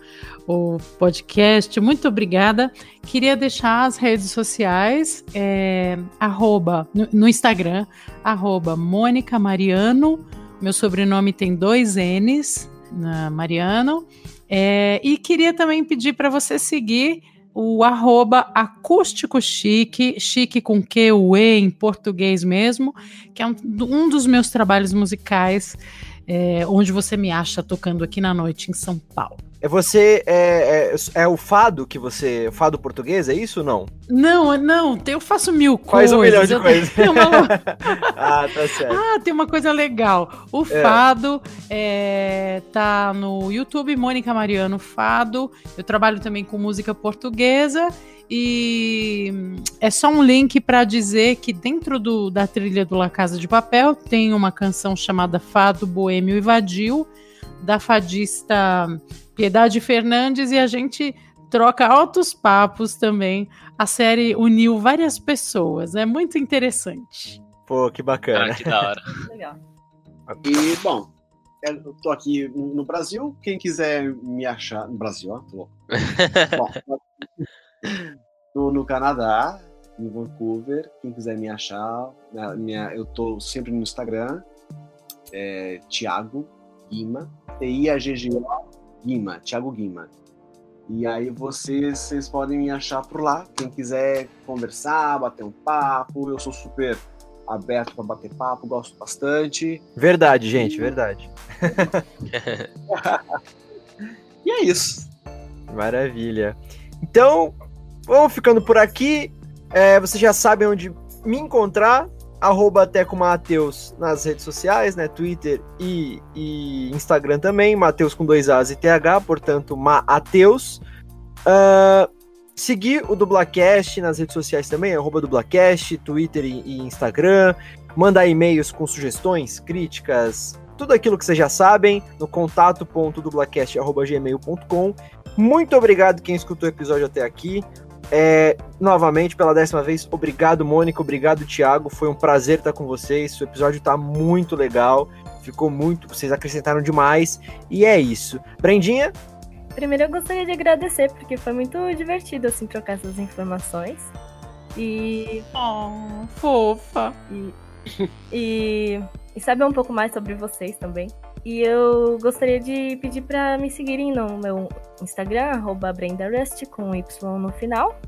o podcast. Muito obrigada. Queria deixar as redes sociais, é, arroba, no, no Instagram, arroba Mônica Mariano. Meu sobrenome tem dois N's, na Mariano. É, e queria também pedir para você seguir o arroba acústico chique, chique com Q, U, E em português mesmo, que é um, um dos meus trabalhos musicais, é, onde você me acha tocando aqui na noite em São Paulo. É você é, é, é o fado que você. o Fado português, é isso ou não? Não, não, eu faço mil Faz coisas. um milhão de eu coisas. uma- ah, tá certo. Ah, tem uma coisa legal. O É. Fado é, tá no YouTube, Mônica Mariano Fado. Eu trabalho também com música portuguesa. E hum, é só um link para dizer que dentro do- da trilha do La Casa de Papel tem uma canção chamada Fado Boêmio e Vadio, da fadista Piedade Fernandes, e a gente troca altos papos também. A série uniu várias pessoas, é muito interessante. Pô, que bacana. Ah, que da hora. Legal. E, bom, eu tô aqui no Brasil. Quem quiser me achar. No Brasil, ó, tô louco. bom, tô no Canadá, em Vancouver. Quem quiser me achar, na minha, eu tô sempre no Instagram. É Thiago Guima. T-I-A-G-G-O Guima. Thiago Guima. E aí vocês, vocês podem me achar por lá. Quem quiser conversar, bater um papo, eu sou super aberto para bater papo, gosto bastante. Verdade, gente, verdade. E é isso. Maravilha. Então, vamos ficando por aqui. É, vocês já sabem onde me encontrar. Arroba Teco Mateus nas redes sociais, né? Twitter e, e Instagram também. Mateus com dois As e TH, portanto, Mateus. Uh, seguir o Dublacast nas redes sociais também, arroba Dublacast, Twitter e, e Instagram. Mandar e-mails com sugestões, críticas, tudo aquilo que vocês já sabem no contato.dublacast.gmail.com. Muito obrigado quem escutou o episódio até aqui. É, novamente, pela décima vez, obrigado, Mônica, obrigado, Thiago. Foi um prazer estar com vocês. O episódio tá muito legal. Ficou muito. Vocês acrescentaram demais. E é isso. Brendinha? Primeiro eu gostaria de agradecer, porque foi muito divertido assim trocar essas informações. E. Oh, fofa! E, e, e saber um pouco mais sobre vocês também. E eu gostaria de pedir para me seguirem no meu Instagram, BrendaRust, com Y no final.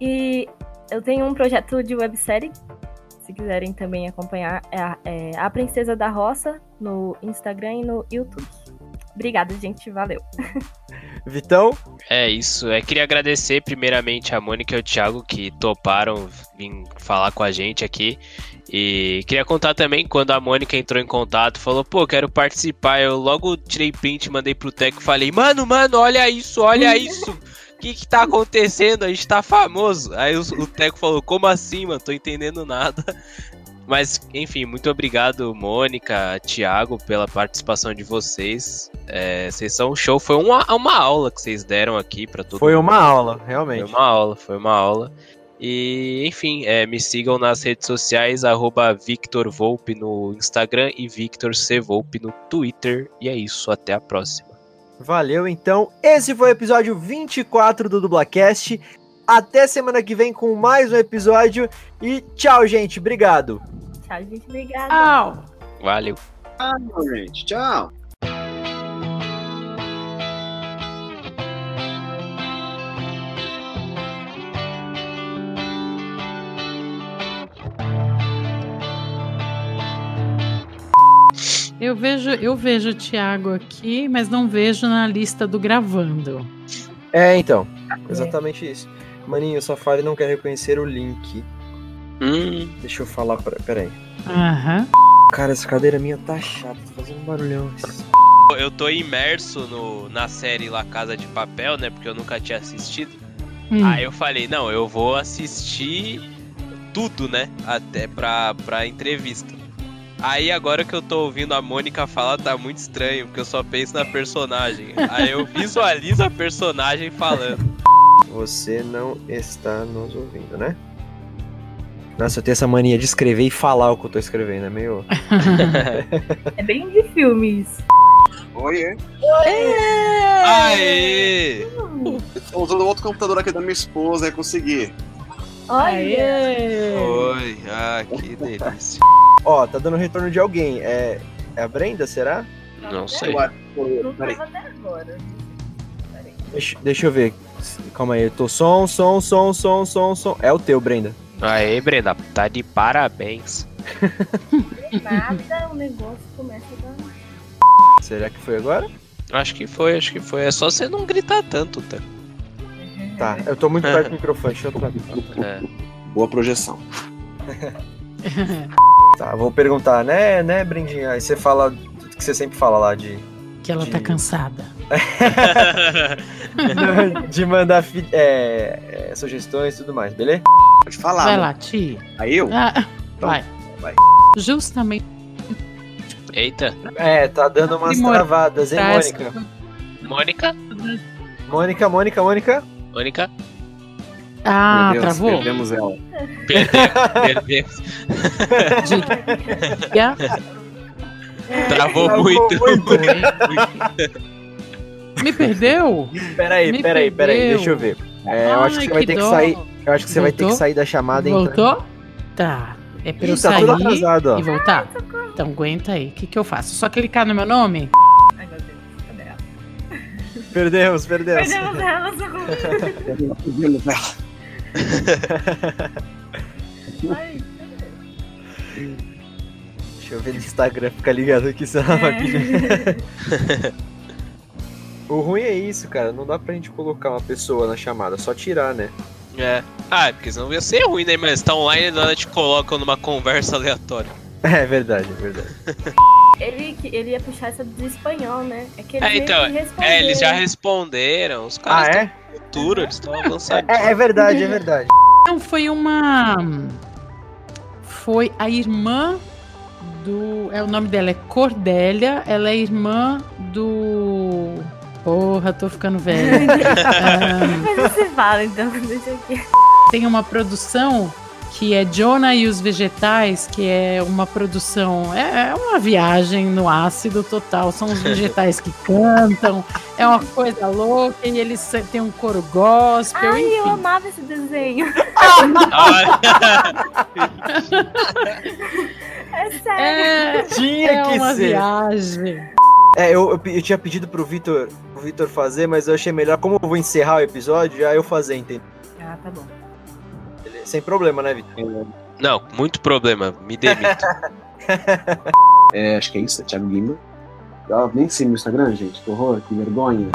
E eu tenho um projeto de websérie, se quiserem também acompanhar, é a, é a Princesa da Roça, no Instagram e no YouTube. Obrigada, gente. Valeu. Vitão? É isso. Eu queria agradecer primeiramente a Mônica e o Thiago que toparam vir falar com a gente aqui. E queria contar também quando a Mônica entrou em contato, falou, pô, quero participar. Eu logo tirei print, mandei pro Teco e falei, mano, mano, olha isso, olha isso. O que que tá acontecendo? A gente tá famoso. Aí o, o Teco falou, como assim, mano? Tô entendendo nada. Mas, enfim, muito obrigado, Mônica, Thiago, pela participação de vocês. É, vocês são um show. Foi uma, uma aula que vocês deram aqui para todo Foi mundo. uma aula, realmente. Foi uma aula, foi uma aula. E, enfim, é, me sigam nas redes sociais, arroba Victor Volpe no Instagram e Victor C. Volpe no Twitter. E é isso, até a próxima. Valeu, então. Esse foi o episódio 24 do Dublacast. Até semana que vem com mais um episódio. E tchau, gente. Obrigado. Tchau, gente. Obrigada. Tchau! Valeu. Tchau, gente. Tchau. Eu vejo, eu vejo o Thiago aqui, mas não vejo na lista do gravando. É, então. Exatamente isso. Maninho, o Safari não quer reconhecer o link. Hum, Deixa eu falar pra. Pera aí. Aham. Cara, essa cadeira minha tá chata, tá fazendo um barulhão. eu tô imerso no, na série La Casa de Papel, né? Porque eu nunca tinha assistido. Hum. Aí eu falei, não, eu vou assistir tudo, né? Até pra, pra entrevista. Aí agora que eu tô ouvindo a Mônica falar, tá muito estranho, porque eu só penso na personagem. Aí eu visualizo a personagem falando. Você não está nos ouvindo, né? Nossa, eu tenho essa mania de escrever e falar o que eu tô escrevendo, é meio. É bem de filmes. Oi, Aê! Tô usando o outro computador aqui da minha esposa, é conseguir. Aê! Oi, ah, que delícia. Ó, tá dando retorno de alguém. É, é a Brenda, será? Não sei. Não Peraí. tava até agora. Deixa, deixa eu ver. Calma aí, eu tô som, som, som, som, som, som. É o teu, Brenda. Aê, Brenda, tá de parabéns. Nada, o negócio começa a dar. Será que foi agora? Acho que foi, acho que foi. É só você não gritar tanto, tá? Tá, eu tô muito perto do microfone, deixa eu pra... É. Boa projeção. Tá, vou perguntar, né, né, Brendinha? Aí você fala tudo que você sempre fala lá de. Que ela tá De- cansada. de mandar fi- é, é, sugestões e tudo mais, beleza? Pode falar. Vai né? lá, Ti. Aí eu? Ah, Então, vai. vai. Justamente Eita, É, tá dando umas Demora. travadas, hein, pra Mônica? Mônica? Mônica, Mônica, Mônica. Mônica? Ah, Meu Deus, travou? Perdemos ela. Perdemos, perdemos. Diga. Travou Travou muito. muito. Me perdeu? Peraí, Me peraí, peraí, perdeu. deixa eu ver. É, eu acho que você vai ter que sair. Eu acho que você vai ter que Voltou? sair da chamada e entrar. Voltou? Tá. É pra eu tá sair tudo atrasado, ó. e voltar? Então aguenta aí. O que, que eu faço? Só clicar no meu nome? Ai, meu Deus. Cadê ela? Perdemos, perdemos. Perdemos ela, socorro. Perdemos ela. Ai, eu ver no Instagram, fica ligado aqui, senão ela vai pedir. é. O ruim é isso, cara. Não dá pra gente colocar uma pessoa na chamada, só tirar, né? É. Ah, porque senão ia ser ruim, né? Mas tá online e nada te colocam numa conversa aleatória. É verdade, é verdade. Ele, ele ia puxar essa do espanhol, né? É que ele É, meio então, que respondeu. é, eles já responderam. Os caras Ah, estão é? no futuro, eles estão avançados. É, é verdade, é verdade. Não, foi uma. Foi a irmã do. É, o nome dela é Cordélia. Ela é irmã do. Porra, tô ficando velha. Ah, Mas você fala, então, deixa aqui. tem uma produção que é Jonah e os Vegetais, que é uma produção. É, é uma viagem no ácido total. São os vegetais que cantam. É uma coisa louca. E eles têm um coro gospel. Ai, eu enfim. amava esse desenho. Olha, É sério. É, Tinha é que uma ser. viagem. É, eu, eu, eu tinha pedido pro Vitor, pro Vitor fazer, mas eu achei melhor, como eu vou encerrar o episódio, já eu fazer, entendeu? Ah, tá bom. Sem problema, né, Vitor? Não, muito problema. Me demito. É, acho que é isso, é Thiago Lima. Eu nem sei meu Instagram, gente. Que horror, que vergonha.